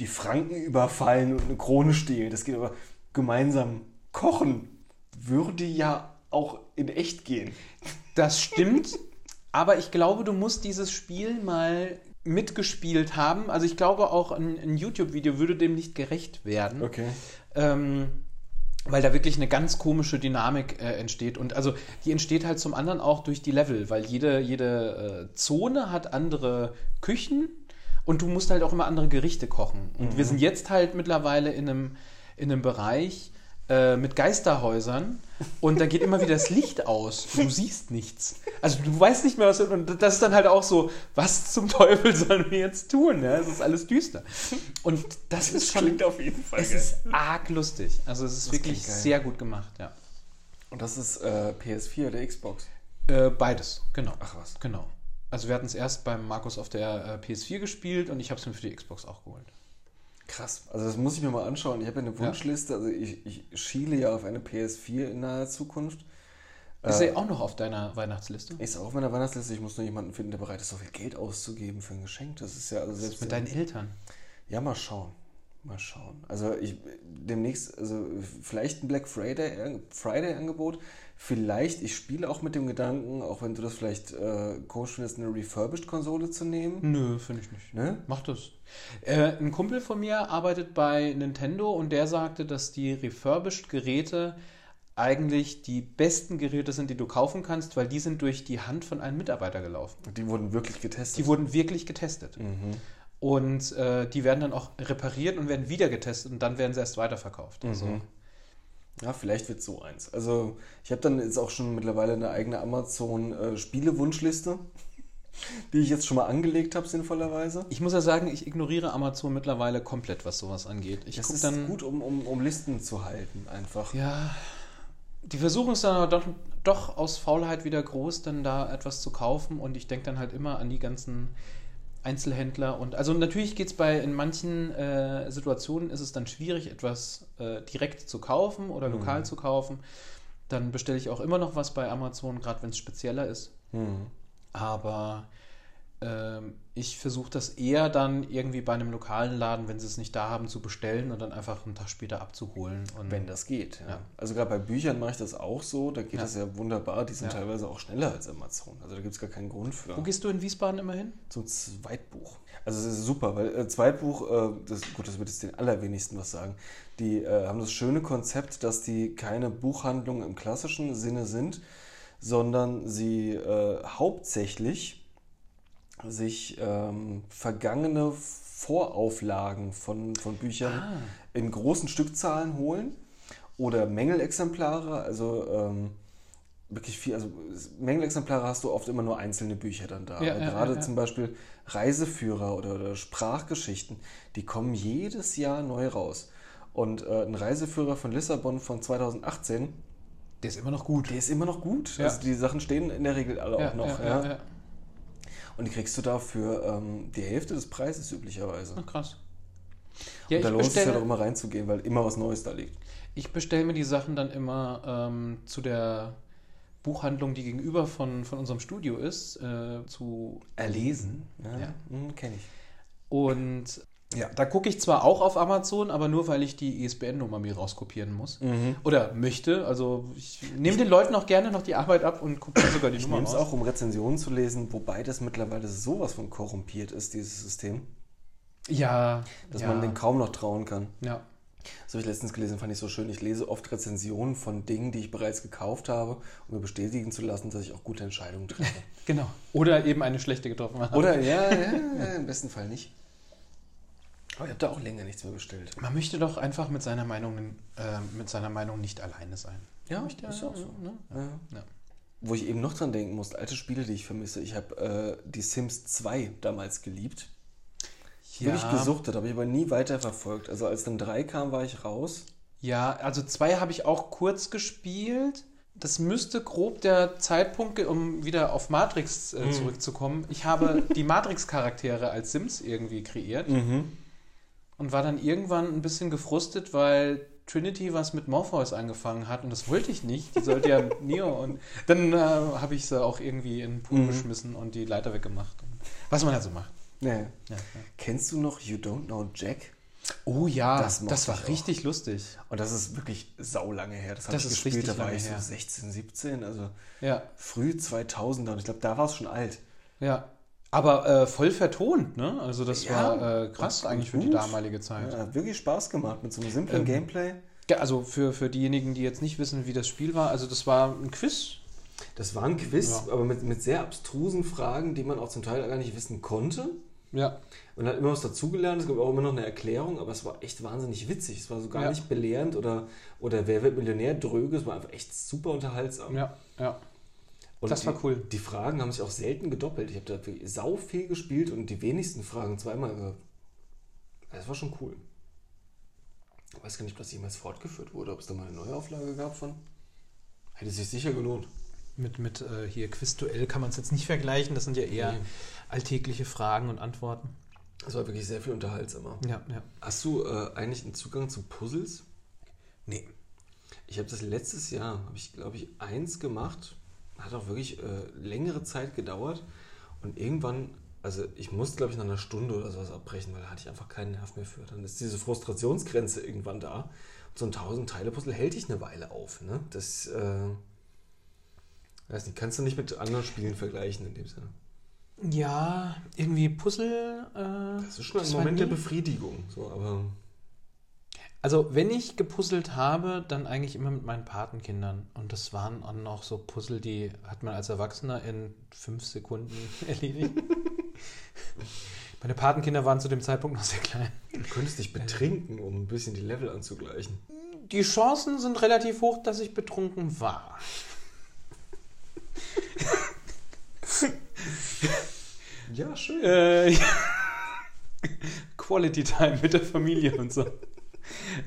die Franken überfallen und eine Krone stehlen. Das geht aber gemeinsam kochen würde ja auch in echt gehen. Das stimmt, aber ich glaube, du musst dieses Spiel mal mitgespielt haben. Also ich glaube auch ein, ein YouTube-Video würde dem nicht gerecht werden, Okay. ähm, weil da wirklich eine ganz komische Dynamik äh, entsteht. Und also die entsteht halt zum anderen auch durch die Level, weil jede, jede äh, Zone hat andere Küchen und du musst halt auch immer andere Gerichte kochen. Und wir sind jetzt halt mittlerweile in einem, in einem Bereich äh, mit Geisterhäusern und da geht immer wieder das Licht aus. Du siehst nichts. Also du weißt nicht mehr, was. Und das ist dann halt auch so, was zum Teufel sollen wir jetzt tun? Ja? Es ist alles düster. Und das, ist schon. auf jeden Fall Es ist arg lustig. Also es ist Das wirklich klingt geil. sehr gut gemacht, ja. Und das ist äh, PS4 oder Xbox? Äh, beides, genau. Ach was. Genau. Also wir hatten es erst beim Markus auf der äh, PS4 gespielt und ich habe es mir für die Xbox auch geholt. Krass. Also das muss ich mir mal anschauen. Ich habe ja eine Wunschliste. Also ich, ich schiele ja auf eine PS4 in naher Zukunft. Ist Äh, er auch noch auf deiner Weihnachtsliste? Ist auch auf meiner Weihnachtsliste. Ich muss nur jemanden finden, der bereit ist, so viel Geld auszugeben für ein Geschenk. Das ist ja also selbst Mit deinen Eltern. Ja, mal schauen. Mal schauen. Also ich demnächst, also vielleicht ein Black Friday, Friday Angebot. Vielleicht, ich spiele auch mit dem Gedanken, auch wenn du das vielleicht äh, komisch findest, eine Refurbished-Konsole zu nehmen. Nö, finde ich nicht. Ne? Mach das. Äh, ein Kumpel von mir arbeitet bei Nintendo und der sagte, dass die Refurbished-Geräte eigentlich die besten Geräte sind, die du kaufen kannst, weil die sind durch die Hand von einem Mitarbeiter gelaufen. Die wurden wirklich getestet. Die wurden wirklich getestet. mhm. Und äh, die werden dann auch repariert und werden wieder getestet und dann werden sie erst weiterverkauft. Also, Mhm. Ja, vielleicht wird so eins. Also ich habe dann jetzt auch schon mittlerweile eine eigene Amazon-Spiele-Wunschliste, [laughs] die ich jetzt schon mal angelegt habe, sinnvollerweise. Ich muss ja sagen, ich ignoriere Amazon mittlerweile komplett, was sowas angeht. Ich das ist dann. gut, um, um, um Listen zu halten, einfach. Ja, die Versuchung ist dann aber doch, doch aus Faulheit wieder groß, dann da etwas zu kaufen und ich denke dann halt immer an die ganzen Einzelhändler und also natürlich geht es bei in manchen äh, Situationen ist es dann schwierig, etwas äh, direkt zu kaufen oder lokal Mhm. zu kaufen. dann bestelle ich auch immer noch was bei Amazon, gerade wenn es spezieller ist. Hm. Aber ich versuche das eher dann irgendwie bei einem lokalen Laden, wenn sie es nicht da haben, zu bestellen und dann einfach einen Tag später abzuholen. Und Wenn das geht. Ja. Ja. Also gerade bei Büchern mache ich das auch so. Da geht Ja. das ja wunderbar. Die sind teilweise auch schneller als Amazon. Also da gibt es gar keinen Grund für. Wo gehst du in Wiesbaden immer hin? Zum Zweitbuch. Also es ist super, weil äh, Zweitbuch, äh, das, gut, das wird jetzt den allerwenigsten was sagen. Die äh, haben das schöne Konzept, dass die keine Buchhandlung im klassischen Sinne sind, sondern sie äh, hauptsächlich sich ähm, vergangene Vorauflagen von, von Büchern Ah. in großen Stückzahlen holen oder Mängelexemplare, also ähm, wirklich viel, also Mängelexemplare hast du oft immer nur einzelne Bücher dann da. Ja, ja, gerade ja, zum Beispiel Reiseführer oder, oder Sprachgeschichten, die kommen jedes Jahr neu raus. Und äh, ein Reiseführer von Lissabon von 2018, Der ist immer noch gut. der ist immer noch gut. Also die Sachen stehen in der Regel alle auch noch. Ja. Und die kriegst du da für ähm, die Hälfte des Preises üblicherweise. Ach, krass. Ja, Und da lohnt es sich ja bestelle, doch immer reinzugehen, weil immer was Neues da liegt. ich bestelle mir die Sachen dann immer ähm, zu der Buchhandlung, die gegenüber von, von unserem Studio ist, äh, zu Erlesen? Ja. Ja, kenne ich. Und ja, da gucke ich zwar auch auf Amazon, aber nur, weil ich die ISBN-Nummer mir rauskopieren muss. Mhm. Oder möchte. Also ich nehme den Leuten auch gerne noch die Arbeit ab und kopiere sogar die Ich Nummer nehme es auch, um Rezensionen zu lesen, wobei das mittlerweile sowas von korrumpiert ist, dieses System, Ja. dass ja, man den kaum noch trauen kann. Ja. Das habe ich letztens gelesen, fand ich so schön. Ich lese oft Rezensionen von Dingen, die ich bereits gekauft habe, um mir bestätigen zu lassen, dass ich auch gute Entscheidungen treffe. [laughs] Genau. Oder eben eine schlechte getroffen habe. Oder, ja, ja, ja, im besten Fall nicht. Aber ich habe da auch länger nichts mehr bestellt. Man möchte doch einfach mit seiner Meinung, äh, mit seiner Meinung nicht alleine sein. Ja, ist auch so. Ne? Ja. Ja. Wo ich eben noch dran denken musste, alte Spiele, die ich vermisse. Ich habe äh, die Sims 2 damals geliebt. Wirklich gesuchtet, habe ich aber nie weiterverfolgt. Also als dann 3 kam, war ich raus. Ja, also zwei habe ich auch kurz gespielt. Das müsste grob der Zeitpunkt, um wieder auf Matrix Mhm. äh, zurückzukommen. Ich habe die [laughs] Matrix-Charaktere als Sims irgendwie kreiert Mhm. Und war dann irgendwann ein bisschen gefrustet, weil Trinity was mit Morpheus angefangen hat und das wollte ich nicht. Die sollte ja [laughs] Neo und dann äh, habe ich sie auch irgendwie in den Pool Mhm. geschmissen und die Leiter weggemacht. Was man halt so macht. Nee. Ja, ja. Kennst du noch You Don't Know Jack? Oh ja, Das das, war ich auch. richtig lustig. Und das ist wirklich saulange her. Das habe Das ich ist gespielt, richtig da war ich so her. 16, 17, also Ja, früh 2000er. Und ich glaube, da war es schon alt. ja. Aber äh, voll vertont, ne? Also das Ja, war äh, krass und eigentlich für die damalige Zeit. Ja, hat wirklich Spaß gemacht mit so einem simplen Ähm, Gameplay. Ja, also für, für diejenigen, die jetzt nicht wissen, wie das Spiel war, also das war ein Quiz. Das war ein Quiz, Ja. aber mit, mit sehr abstrusen Fragen, die man auch zum Teil gar nicht wissen konnte. Ja, Man hat immer was dazugelernt, es gab auch immer noch eine Erklärung, aber es war echt wahnsinnig witzig. Es war so gar Ja. nicht belehrend oder, oder wer wird Millionär dröge, es war einfach echt super unterhaltsam. ja, ja. Und das die, war cool. Die Fragen haben sich auch selten gedoppelt. Ich habe da sau viel gespielt und die wenigsten Fragen zweimal gehabt. Das war schon cool. Ich weiß gar nicht, ob das jemals fortgeführt wurde, ob es da mal eine Neuauflage gab von. Hätte sich sicher gelohnt. Mit, mit äh, hier Quizduell kann man es jetzt nicht vergleichen. Das sind ja eher Nee. alltägliche Fragen und Antworten. Es war wirklich sehr viel unterhaltsamer. Ja, ja. Hast du äh, eigentlich einen Zugang zu Puzzles? Nee. Ich habe das letztes Jahr, habe ich glaube ich eins gemacht, hat auch wirklich äh, längere Zeit gedauert und irgendwann, also ich musste glaube ich nach einer Stunde oder sowas abbrechen, weil da hatte ich einfach keinen Nerv mehr für. Dann ist diese Frustrationsgrenze irgendwann da. Und so ein 1000 Teile Puzzle hält dich eine Weile auf. Ne? Das, äh, weiß nicht, kannst du nicht mit anderen Spielen vergleichen in dem Sinne. Ja, irgendwie Puzzle. Äh, Das ist schon ein Moment der Befriedigung. So, aber Also, wenn ich gepuzzelt habe, dann eigentlich immer mit meinen Patenkindern. Und das waren auch so Puzzle, die hat man als Erwachsener in fünf Sekunden [laughs] erledigt. Meine Patenkinder waren zu dem Zeitpunkt noch sehr klein. du könntest dich betrinken, um ein bisschen die Level anzugleichen. Die Chancen sind relativ hoch, dass ich betrunken war. Ja, schön. Äh, ja. [laughs] Quality Time mit der Familie und so.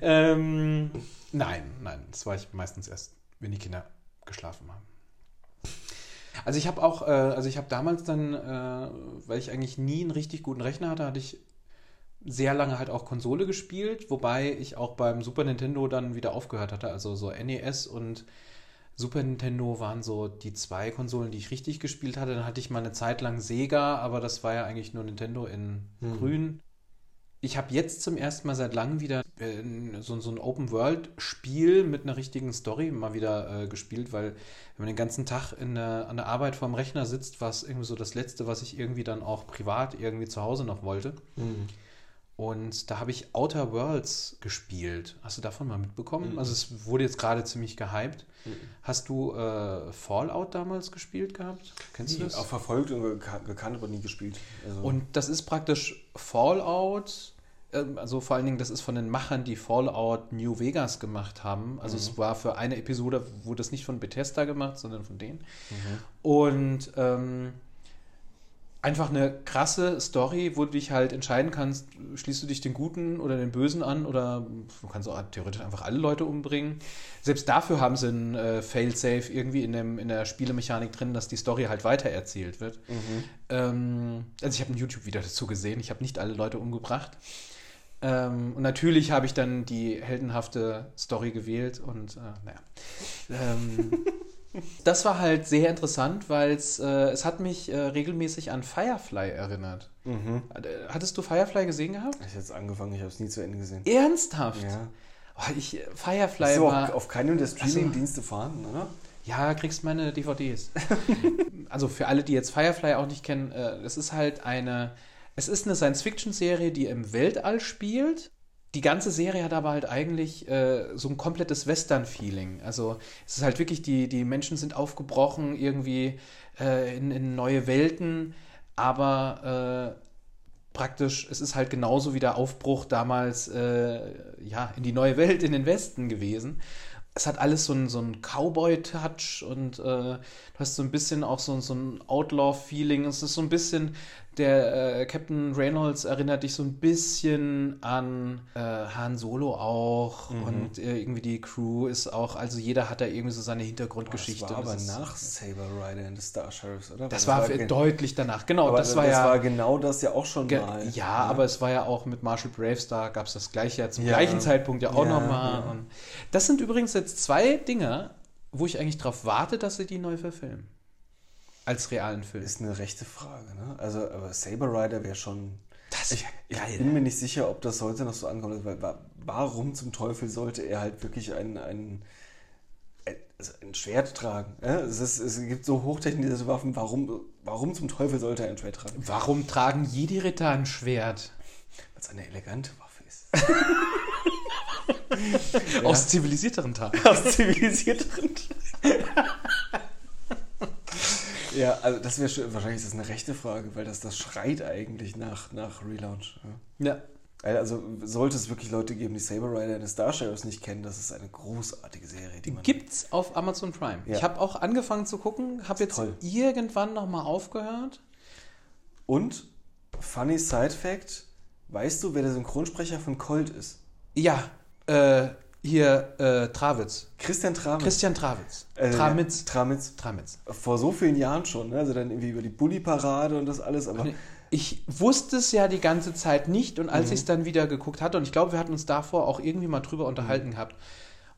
Ähm, nein, nein, das war ich meistens erst, wenn die Kinder geschlafen haben. Also ich habe auch, äh, also ich habe damals dann, äh, weil ich eigentlich nie einen richtig guten Rechner hatte, hatte ich sehr lange halt auch Konsole gespielt, wobei ich auch beim Super Nintendo dann wieder aufgehört hatte, also so NES und Super Nintendo waren so die zwei Konsolen, die ich richtig gespielt hatte. Dann hatte ich mal eine Zeit lang Sega, aber das war ja eigentlich nur Nintendo in Hm. grün. Ich habe jetzt zum ersten Mal seit langem wieder äh, so, so ein Open-World-Spiel mit einer richtigen Story mal wieder äh, gespielt, weil wenn man den ganzen Tag in der, an der Arbeit vorm Rechner sitzt, war es irgendwie so das Letzte, was ich irgendwie dann auch privat irgendwie zu Hause noch wollte. Mhm. Und da habe ich Outer Worlds gespielt. Hast du davon mal mitbekommen? Mhm. Also es wurde jetzt gerade ziemlich gehypt. Mhm. Hast du äh, Fallout damals gespielt gehabt? Kennst du das? Auch verfolgt und gekan- gekannt, aber nie gespielt. Also, Und das ist praktisch Fallout, also vor allen Dingen, das ist von den Machern, die Fallout New Vegas gemacht haben. Also es war für eine Episode, wurde das nicht von Bethesda gemacht, sondern von denen. Und ähm, einfach eine krasse Story, wo du dich halt entscheiden kannst, schließt du dich den Guten oder den Bösen an oder du kannst auch theoretisch einfach alle Leute umbringen. Selbst dafür haben sie ein äh, Fail-Safe irgendwie in, dem, in der Spielemechanik drin, dass die Story halt weitererzählt wird. Ähm, also ich habe ein YouTube-Video dazu gesehen, ich habe nicht alle Leute umgebracht. Ähm, und natürlich habe ich dann die heldenhafte Story gewählt und äh, naja. Ähm, [laughs] das war halt sehr interessant, weil es, äh, es hat mich äh, regelmäßig an Firefly erinnert. Mhm. Äh, Hattest du Firefly gesehen gehabt? Ich habe jetzt angefangen, ich habe es nie zu Ende gesehen. Ernsthaft? Ja. Oh, ich, Firefly Ist aber war... auf, auf keinem der Streaming-Dienste vorhanden, oder? Ja, kriegst meine DVDs. [laughs] also für alle, die jetzt Firefly auch nicht kennen, äh, es ist halt eine, es ist eine Science-Fiction-Serie, die im Weltall spielt. Die ganze Serie hat aber halt eigentlich äh, so ein komplettes Western-Feeling. Also es ist halt wirklich, die, die Menschen sind aufgebrochen irgendwie äh, in, in neue Welten, aber äh, praktisch, es ist halt genauso wie der Aufbruch damals äh, ja, in die neue Welt, in den Westen gewesen. Es hat alles so einen, so einen Cowboy-Touch und äh, du hast so ein bisschen auch so, so ein Outlaw-Feeling. Es ist so ein bisschen, der äh, Captain Reynolds erinnert dich so ein bisschen an äh, Han Solo auch und äh, irgendwie die Crew ist auch, also jeder hat da irgendwie so seine Hintergrundgeschichte. Das war aber nach Saber Rider and the Star Sheriffs, oder? Das war gen- deutlich danach, genau. aber das war ja genau das ja auch schon mal. ja, aber es war ja auch mit Marshall Bravestar, gab es das gleiche ja zum Ja. gleichen Zeitpunkt ja auch Ja, nochmal. ja. Das sind übrigens jetzt zwei Dinge, wo ich eigentlich darauf warte, dass sie die neu verfilmen. Als realen Film. Ist eine rechte Frage, ne? Also, aber Saber Rider wäre schon. Das Ich, ich geil. bin mir nicht sicher, ob das heute noch so ankommt, weil wa- warum zum Teufel sollte er halt wirklich ein, ein, ein, also ein Schwert tragen? Ja? Es, ist, es gibt so hochtechnisierte Waffen, warum, warum zum Teufel sollte er ein Schwert tragen? Warum tragen Jedi-Ritter ein Schwert? Weil es eine elegante Waffe ist. [laughs] Aus zivilisierteren Tagen. Aus zivilisierteren. Ja, also das wäre schon, wahrscheinlich ist das eine rechte Frage, weil das, das schreit eigentlich nach, nach Relaunch. Ja. Ja. Also sollte es wirklich Leute geben, die Saber Rider the Star Sheriffs nicht kennen, das ist eine großartige Serie, die man. Gibt's auf Amazon Prime. Ja. Ich habe auch angefangen zu gucken, habe jetzt toll. irgendwann nochmal aufgehört. Und funny Side Fact: Weißt du, wer der Synchronsprecher von Colt ist? Ja, äh, hier äh, Travitz. Christian Tramitz. Christian Travitz. Äh, Tramitz. Tramitz. Tramitz. Vor so vielen Jahren schon, ne? also dann irgendwie über die Bully-Parade und das alles, aber Ich wusste es ja die ganze Zeit nicht und Mhm. als ich es dann wieder geguckt hatte, und ich glaube, wir hatten uns davor auch irgendwie mal drüber unterhalten Mhm. gehabt.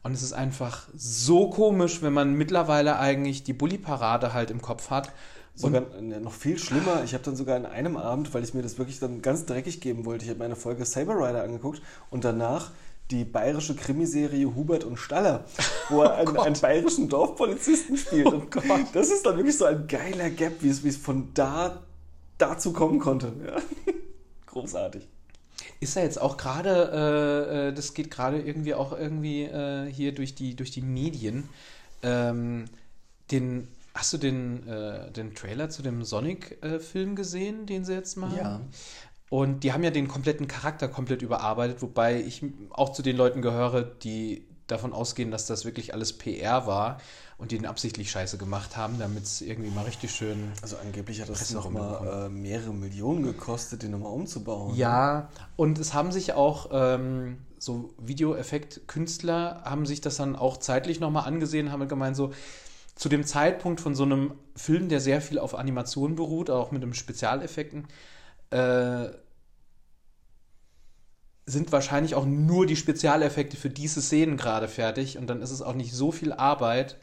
Und es ist einfach so komisch, wenn man mittlerweile eigentlich die Bully-Parade halt im Kopf hat. Sogar äh, noch viel schlimmer, ich habe dann sogar an einem Abend, weil ich mir das wirklich dann ganz dreckig geben wollte, ich habe mir eine Folge Saber Rider angeguckt und danach die bayerische Krimiserie Hubert und Staller, wo [laughs] er einen, einen bayerischen Dorfpolizisten spielt. und Das ist dann wirklich so ein geiler Gap, wie es, wie es von da dazu kommen konnte. Ja. [laughs] Großartig. Ist ja jetzt auch gerade, äh, äh, das geht gerade irgendwie auch irgendwie äh, hier durch die, durch die Medien. Ähm, den, hast du den, äh, den Trailer zu dem Sonic-Film gesehen, den sie jetzt machen? Ja. Und die haben ja den kompletten Charakter komplett überarbeitet, wobei ich auch zu den Leuten gehöre, die davon ausgehen, dass das wirklich alles PR war und die den absichtlich scheiße gemacht haben, damit es irgendwie mal richtig schön. Also angeblich hat das nochmal äh, mehrere Millionen gekostet, den nochmal umzubauen. Ja, und es haben sich auch ähm, so Videoeffekt-Künstler haben sich das dann auch zeitlich nochmal angesehen, haben gemeint, so zu dem Zeitpunkt von so einem Film, der sehr viel auf Animation beruht, auch mit einem Spezialeffekten, äh, sind wahrscheinlich auch nur die Spezialeffekte für diese Szenen gerade fertig und dann ist es auch nicht so viel Arbeit,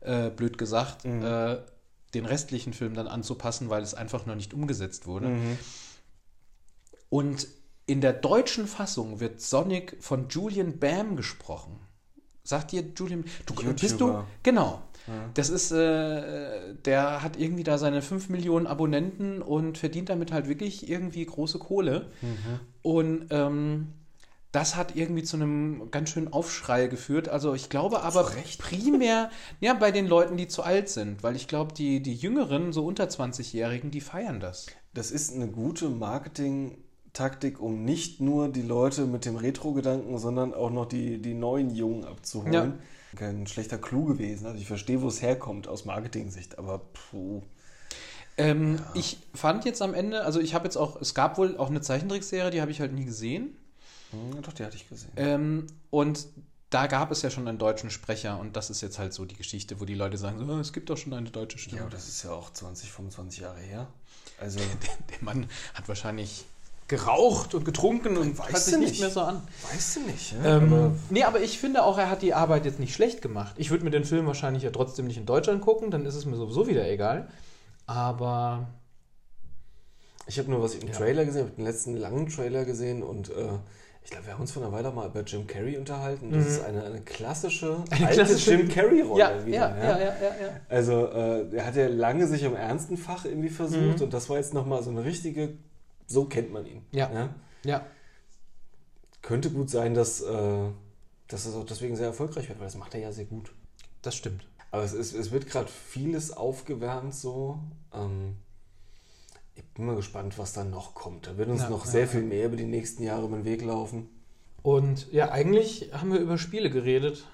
äh, blöd gesagt, äh, den restlichen Film dann anzupassen, weil es einfach noch nicht umgesetzt wurde. Und in der deutschen Fassung wird Sonic von Julian Bam gesprochen. Sagt dir Julian, du bist du YouTuber. Genau. Das ist, äh, der hat irgendwie da seine 5 Millionen Abonnenten und verdient damit halt wirklich irgendwie große Kohle. Und ähm, das hat irgendwie zu einem ganz schönen Aufschrei geführt. Also ich glaube aber primär, ja, bei den Leuten, die zu alt sind, weil ich glaube, die, die Jüngeren, so unter 20-Jährigen, die feiern das. Das ist eine gute Marketing-Taktik, um nicht nur die Leute mit dem Retro-Gedanken, sondern auch noch die, die neuen Jungen abzuholen. Ja. Kein schlechter Clou gewesen. Also ich verstehe, wo es herkommt aus Marketing-Sicht, aber puh. Ähm, Ich fand jetzt am Ende, also ich habe jetzt auch, es gab wohl auch eine Zeichentrickserie, die habe ich halt nie gesehen. Hm, doch, die hatte ich gesehen. Ähm, und da gab es ja schon einen deutschen Sprecher und das ist jetzt halt so die Geschichte, wo die Leute sagen, so, "Oh, es gibt doch schon eine deutsche Stimme. ja, aber das ist ja auch 20, 25 Jahre her. [laughs] Also, Der Mann hat wahrscheinlich geraucht und getrunken und Weißt hört sich du nicht nicht. mehr so an. weißt du nicht, ja? Ähm, aber nee, aber ich finde auch, er hat die Arbeit jetzt nicht schlecht gemacht. Ich würde mir den Film wahrscheinlich ja trotzdem nicht in Deutschland gucken, dann ist es mir sowieso wieder egal. Aber ich habe nur was im Ja. Trailer gesehen, ich habe den letzten langen Trailer gesehen und äh, ich glaube, wir haben uns vor einer Weile mal über Jim Carrey unterhalten. Das ist eine, eine klassische, Mhm. Eine alte klassische- Jim Carrey-Rolle ja, wieder. ja, ja, ja, ja, ja. Also, äh, er hat ja lange sich im ernsten Fach irgendwie versucht Mhm. und das war jetzt nochmal so eine richtige, so kennt man ihn. Ja. Ja, Könnte gut sein, dass, äh, dass es auch deswegen sehr erfolgreich wird, weil das macht er ja sehr gut. das stimmt. Aber es, ist, es wird gerade vieles aufgewärmt so. Ähm, ich bin mal gespannt, was da noch kommt. Da wird uns Ja, noch ja, sehr ja. viel mehr über die nächsten Jahre über den Weg laufen. Und ja, eigentlich haben wir über Spiele geredet.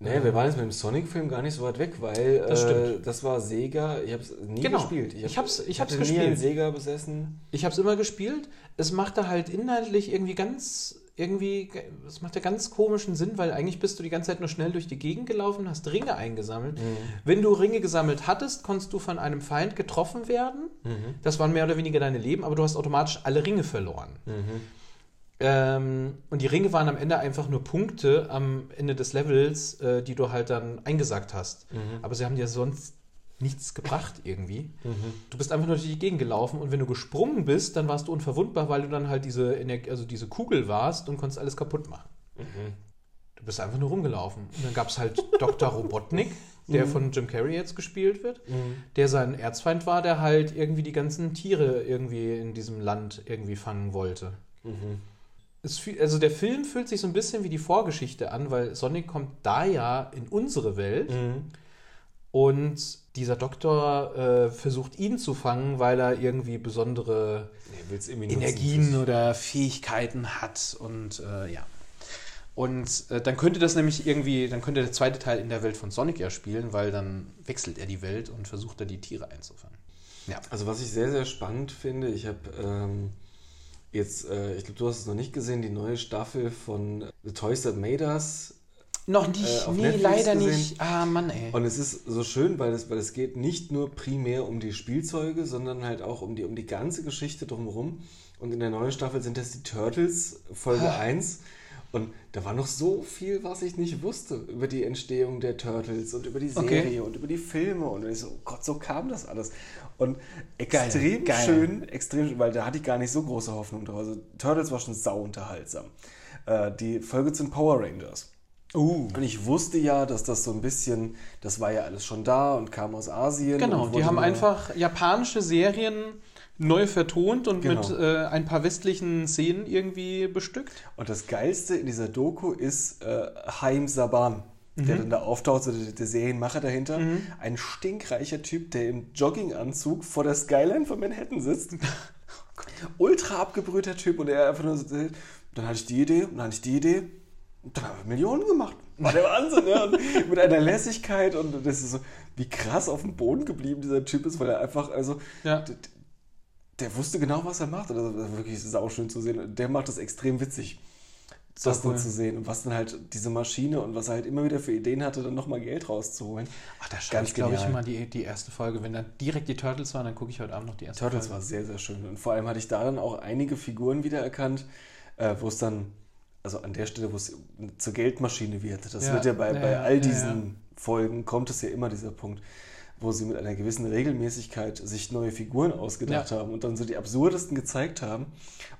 Nee, wir waren jetzt mit dem Sonic-Film gar nicht so weit weg, weil Das äh, das war Sega. Ich habe es nie Genau. gespielt. Ich hab's- ich hab's hatte nie gespielt. Sega besessen. Ich habe es immer gespielt. Es machte halt inhaltlich irgendwie ganz, irgendwie, es machte ganz komischen Sinn, weil eigentlich bist du die ganze Zeit nur schnell durch die Gegend gelaufen, hast Ringe eingesammelt. Wenn du Ringe gesammelt hattest, konntest du von einem Feind getroffen werden. Das waren mehr oder weniger deine Leben, aber du hast automatisch alle Ringe verloren. Ähm, und die Ringe waren am Ende einfach nur Punkte am Ende des Levels, äh, die du halt dann eingesagt hast. Aber sie haben dir sonst nichts gebracht irgendwie. Du bist einfach nur durch die Gegend gelaufen und wenn du gesprungen bist, dann warst du unverwundbar, weil du dann halt diese, also diese Kugel warst und konntest alles kaputt machen. Du bist einfach nur rumgelaufen. Und dann gab es halt [laughs] Dr. Robotnik, der von Jim Carrey jetzt gespielt wird, der sein Erzfeind war, der halt irgendwie die ganzen Tiere irgendwie in diesem Land irgendwie fangen wollte. Es fühl, also der Film fühlt sich so ein bisschen wie die Vorgeschichte an, weil Sonic kommt da ja in unsere Welt und dieser Doktor äh, versucht ihn zu fangen, weil er irgendwie besondere irgendwie nutzen Energien fürs- oder Fähigkeiten hat und äh, ja. Und äh, dann könnte das nämlich irgendwie, dann könnte der zweite Teil in der Welt von Sonic ja spielen, weil dann wechselt er die Welt und versucht er die Tiere einzufangen. Ja. Also was ich sehr, sehr spannend finde, ich habe ähm, jetzt, äh, ich glaube, du hast es noch nicht gesehen, die neue Staffel von The Toys That Made Us. Noch nicht, Äh, nee, Netflix leider gesehen. nicht. Ah, Mann, ey. Und es ist so schön, weil es, weil es geht nicht nur primär um die Spielzeuge, sondern halt auch um die, um die ganze Geschichte drumherum. Und in der neuen Staffel sind das die Turtles, Folge Ah. 1. Und da war noch so viel, was ich nicht wusste über die Entstehung der Turtles und über die Okay. Serie und über die Filme. Und ich so, oh Gott, so kam das alles. Und extrem Geil. schön, extrem schön, weil da hatte ich gar nicht so große Hoffnung drauf. Also Turtles war schon sau unterhaltsam. Äh, die Folge zu den Power Rangers. Uh. Und ich wusste ja, dass das so ein bisschen, das war ja alles schon da und kam aus Asien. Genau, die haben einfach japanische Serien neu vertont und Genau. mit äh, ein paar westlichen Szenen irgendwie bestückt. Und das Geilste in dieser Doku ist äh, Haim Saban, der Mhm. dann da auftaucht, so der, der Serienmacher dahinter. Ein stinkreicher Typ, der im Jogginganzug vor der Skyline von Manhattan sitzt. [laughs] Ultra abgebrühter Typ und er einfach nur so, dann hatte ich die Idee und dann hatte ich die Idee. Und dann haben wir Millionen gemacht. War der Wahnsinn, ja. Und [laughs] mit einer Lässigkeit und das ist so, wie krass auf dem Boden geblieben dieser Typ ist, weil er einfach, also, Ja. Der wusste genau, was er macht. Das war wirklich sauschön zu sehen. Und der macht das extrem witzig, das cool. dann zu sehen. Und was dann halt diese Maschine und was er halt immer wieder für Ideen hatte, dann nochmal Geld rauszuholen. Ach, da schaue ich, glaube ich, mal die, die erste Folge. Wenn dann direkt die Turtles waren, dann gucke ich heute Abend noch die erste Turtles Folge. war sehr, sehr schön. Und vor allem hatte ich darin auch einige Figuren wiedererkannt, äh, wo es dann, also an der Stelle, wo es zur Geldmaschine wird. Das Ja, wird ja bei, ja, bei ja, all ja, diesen Folgen kommt es ja immer dieser Punkt, wo sie mit einer gewissen Regelmäßigkeit sich neue Figuren ausgedacht Ja. haben und dann so die absurdesten gezeigt haben.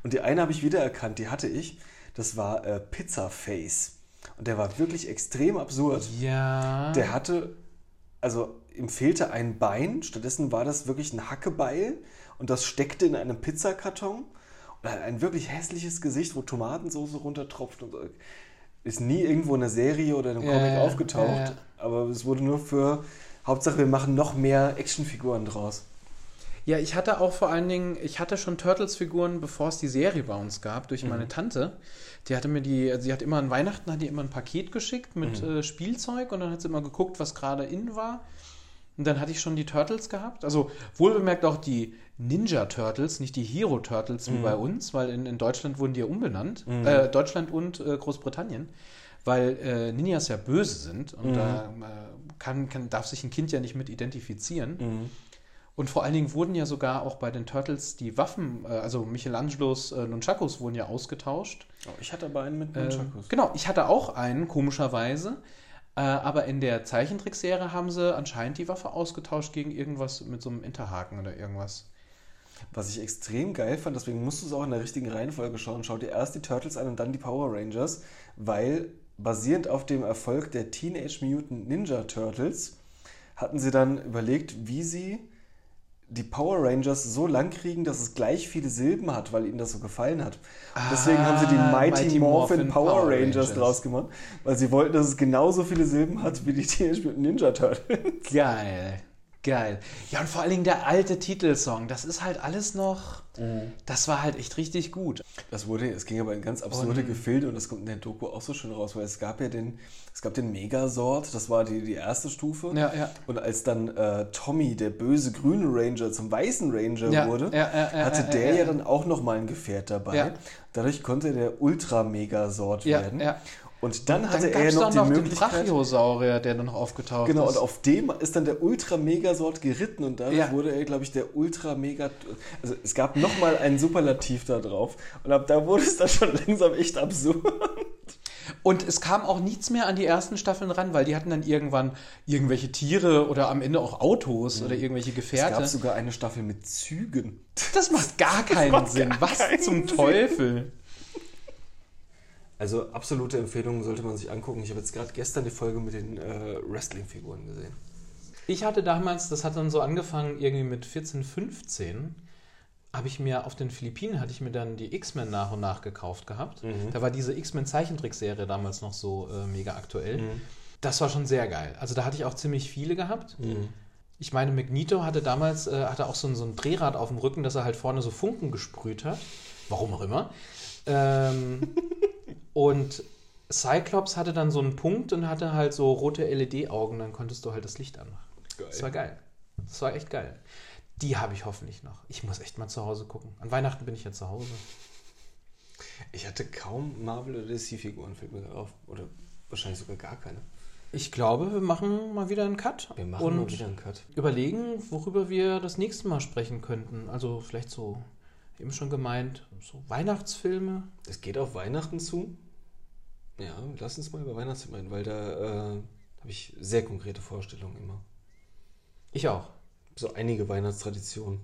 Und die eine habe ich wiedererkannt, die hatte ich. Das war äh, Pizza Face. Und der war wirklich extrem absurd. Ja. Der hatte, also ihm fehlte ein Bein, stattdessen war das wirklich ein Hackebeil und das steckte in einem Pizzakarton und hat ein wirklich hässliches Gesicht, wo Tomatensauce runtertropft und. Ist nie irgendwo in einer Serie oder in einem Ja, Comic aufgetaucht, ja, ja. aber es wurde nur für, Hauptsache wir machen noch mehr Actionfiguren draus. Ja, ich hatte auch vor allen Dingen, ich hatte schon Turtles-Figuren, bevor es die Serie bei uns gab, durch meine Tante. Die hatte mir die, also sie hat immer an Weihnachten hat die immer ein Paket geschickt mit äh, Spielzeug und dann hat sie immer geguckt, was gerade in war. Und dann hatte ich schon die Turtles gehabt. Also wohlbemerkt auch die Ninja Turtles, nicht die Hero Turtles wie bei uns, weil in, in Deutschland wurden die ja umbenannt. Äh, Deutschland und äh, Großbritannien. Weil äh, Ninjas ja böse sind und da äh, kann, kann, darf sich ein Kind ja nicht mit identifizieren. Und vor allen Dingen wurden ja sogar auch bei den Turtles die Waffen, äh, also Michelangelos äh, Nunchakus wurden ja ausgetauscht. Oh, ich hatte aber einen mit Ähm, Nunchakus. genau, ich hatte auch einen, komischerweise. Äh, aber in der Zeichentrickserie haben sie anscheinend die Waffe ausgetauscht gegen irgendwas mit so einem Interhaken oder irgendwas. Was ich extrem geil fand, deswegen musst du es auch in der richtigen Reihenfolge schauen. Schau dir erst die Turtles an und dann die Power Rangers, weil basierend auf dem Erfolg der Teenage Mutant Ninja Turtles hatten sie dann überlegt, wie sie die Power Rangers so lang kriegen, dass es gleich viele Silben hat, weil ihnen das so gefallen hat. Und deswegen haben sie die Ah, Mighty, Mighty Morphin, Morphin Power, Power Rangers, Rangers. draus gemacht, weil sie wollten, dass es genauso viele Silben hat wie die Teenage Mutant Ninja Turtles. Geil. Geil. Ja, und vor allen Dingen der alte Titelsong, das ist halt alles noch. Das war halt echt richtig gut. Das wurde, es ging aber in ganz absurde Gefilde und das kommt in der Doku auch so schön raus, weil es gab ja den, es gab den Megasort, das war die, die erste Stufe. Ja, ja. Und als dann äh, Tommy, der böse grüne Ranger, zum weißen Ranger Ja, wurde, hatte der ja, dann auch nochmal ein Gefährt dabei. Dadurch konnte der Ultra-Megasort Ja, Und dann hatte Dann er ja gab's noch die noch den Möglichkeit. Brachiosaurier, der dann noch aufgetaucht Genau, ist. und auf dem ist dann der Ultra-Megasort geritten und dadurch Ja. wurde er, glaube ich, der Ultra-Mega. Also es gab nochmal einen Superlativ da drauf und ab da wurde es dann schon [laughs] langsam echt absurd. Und es kam auch nichts mehr an die ersten Staffeln ran, weil die hatten dann irgendwann irgendwelche Tiere oder am Ende auch Autos oder irgendwelche Es Gefährte. gab sogar eine Staffel mit Zügen. das macht gar keinen macht Sinn. gar Was keinen zum Sinn. Also absolute Empfehlung sollte man sich angucken. Ich habe jetzt gerade gestern die Folge mit den äh, Wrestling-Figuren gesehen. Ich hatte damals, das hat dann so angefangen, irgendwie mit 14, 15, habe ich mir auf den Philippinen, hatte ich mir dann die X-Men nach und nach gekauft gehabt. Da war diese X-Men-Zeichentrickserie damals noch so äh, mega aktuell. Das war schon sehr geil. Also da hatte ich auch ziemlich viele gehabt. Ich meine, Magneto hatte damals äh, hatte auch so ein, so ein Drehrad auf dem Rücken, dass er halt vorne so Funken gesprüht hat. Warum auch immer. Ähm, [laughs] und Cyclops hatte dann so einen Punkt und hatte halt so rote LED-Augen, dann konntest du halt das Licht anmachen. Das war geil. Das war echt geil. Die habe ich hoffentlich noch. Ich muss echt mal zu Hause gucken. An Weihnachten bin ich ja zu Hause. Ich hatte kaum Marvel- oder DC-Figuren, fällt mir auf. Oder wahrscheinlich sogar gar keine. Ich glaube, wir machen mal wieder einen Cut. Wir machen und mal wieder einen Cut. überlegen, worüber wir das nächste Mal sprechen könnten. Also vielleicht so, eben schon gemeint, so Weihnachtsfilme. Es geht auf Weihnachten zu. Ja, lass uns mal über Weihnachtsfilme reden, weil da äh, habe ich sehr konkrete Vorstellungen immer. Ich auch. So einige Weihnachtstraditionen.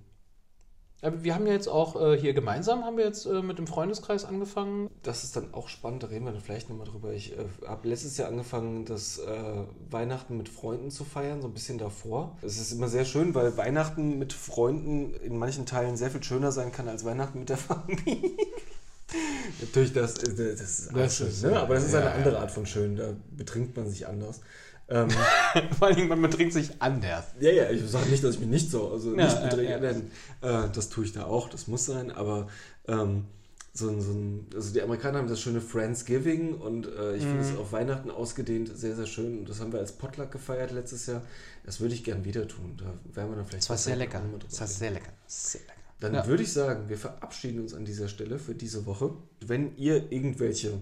Wir haben ja jetzt auch äh, hier gemeinsam, haben wir jetzt äh, mit dem Freundeskreis angefangen. Das ist dann auch spannend, da reden wir dann vielleicht nochmal drüber. Ich äh, habe letztes Jahr angefangen, das äh, Weihnachten mit Freunden zu feiern, so ein bisschen davor. Es ist immer sehr schön, weil Weihnachten mit Freunden in manchen Teilen sehr viel schöner sein kann als Weihnachten mit der [laughs] Familie. Natürlich, das, äh, das ist Das schön, ist, ne? ja, aber das ist eine ja. andere Art von schön, da betrinkt man sich anders. Ähm, [laughs] Vor allem, man betrinkt sich anders. ja, ja, ich sage nicht, dass ich mich nicht so, also Ja, nicht ja, betrinke, ja. denn äh, das tue ich da auch, das muss sein, aber ähm, so ein, so ein, also die Amerikaner haben das schöne Friendsgiving und äh, ich finde Mhm. es auf Weihnachten ausgedehnt sehr, sehr schön und das haben wir als Potluck gefeiert letztes Jahr. Das würde ich gern wieder tun, da werden wir dann vielleicht... Das war sehr lecker. Das war sehr lecker. Sehr lecker. Dann Ja. würde ich sagen, wir verabschieden uns an dieser Stelle für diese Woche. Wenn ihr irgendwelche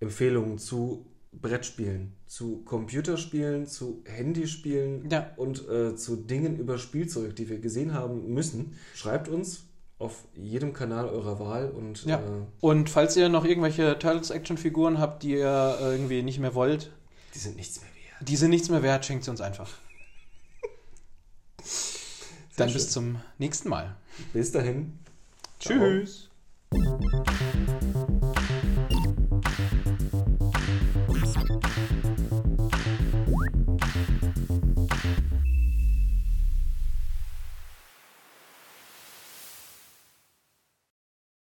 Empfehlungen zu Brettspielen, zu Computerspielen, zu Handyspielen Ja. und äh, zu Dingen über Spielzeug, die wir gesehen haben müssen, schreibt uns auf jedem Kanal eurer Wahl und Ja. äh, Und falls ihr noch irgendwelche Turtles-Action-Figuren habt, die ihr irgendwie nicht mehr wollt, die sind nichts mehr wert. Die sind nichts mehr wert, schenkt sie uns einfach. Dann bis zum nächsten Mal. Bis dahin. Tschüss. Ciao.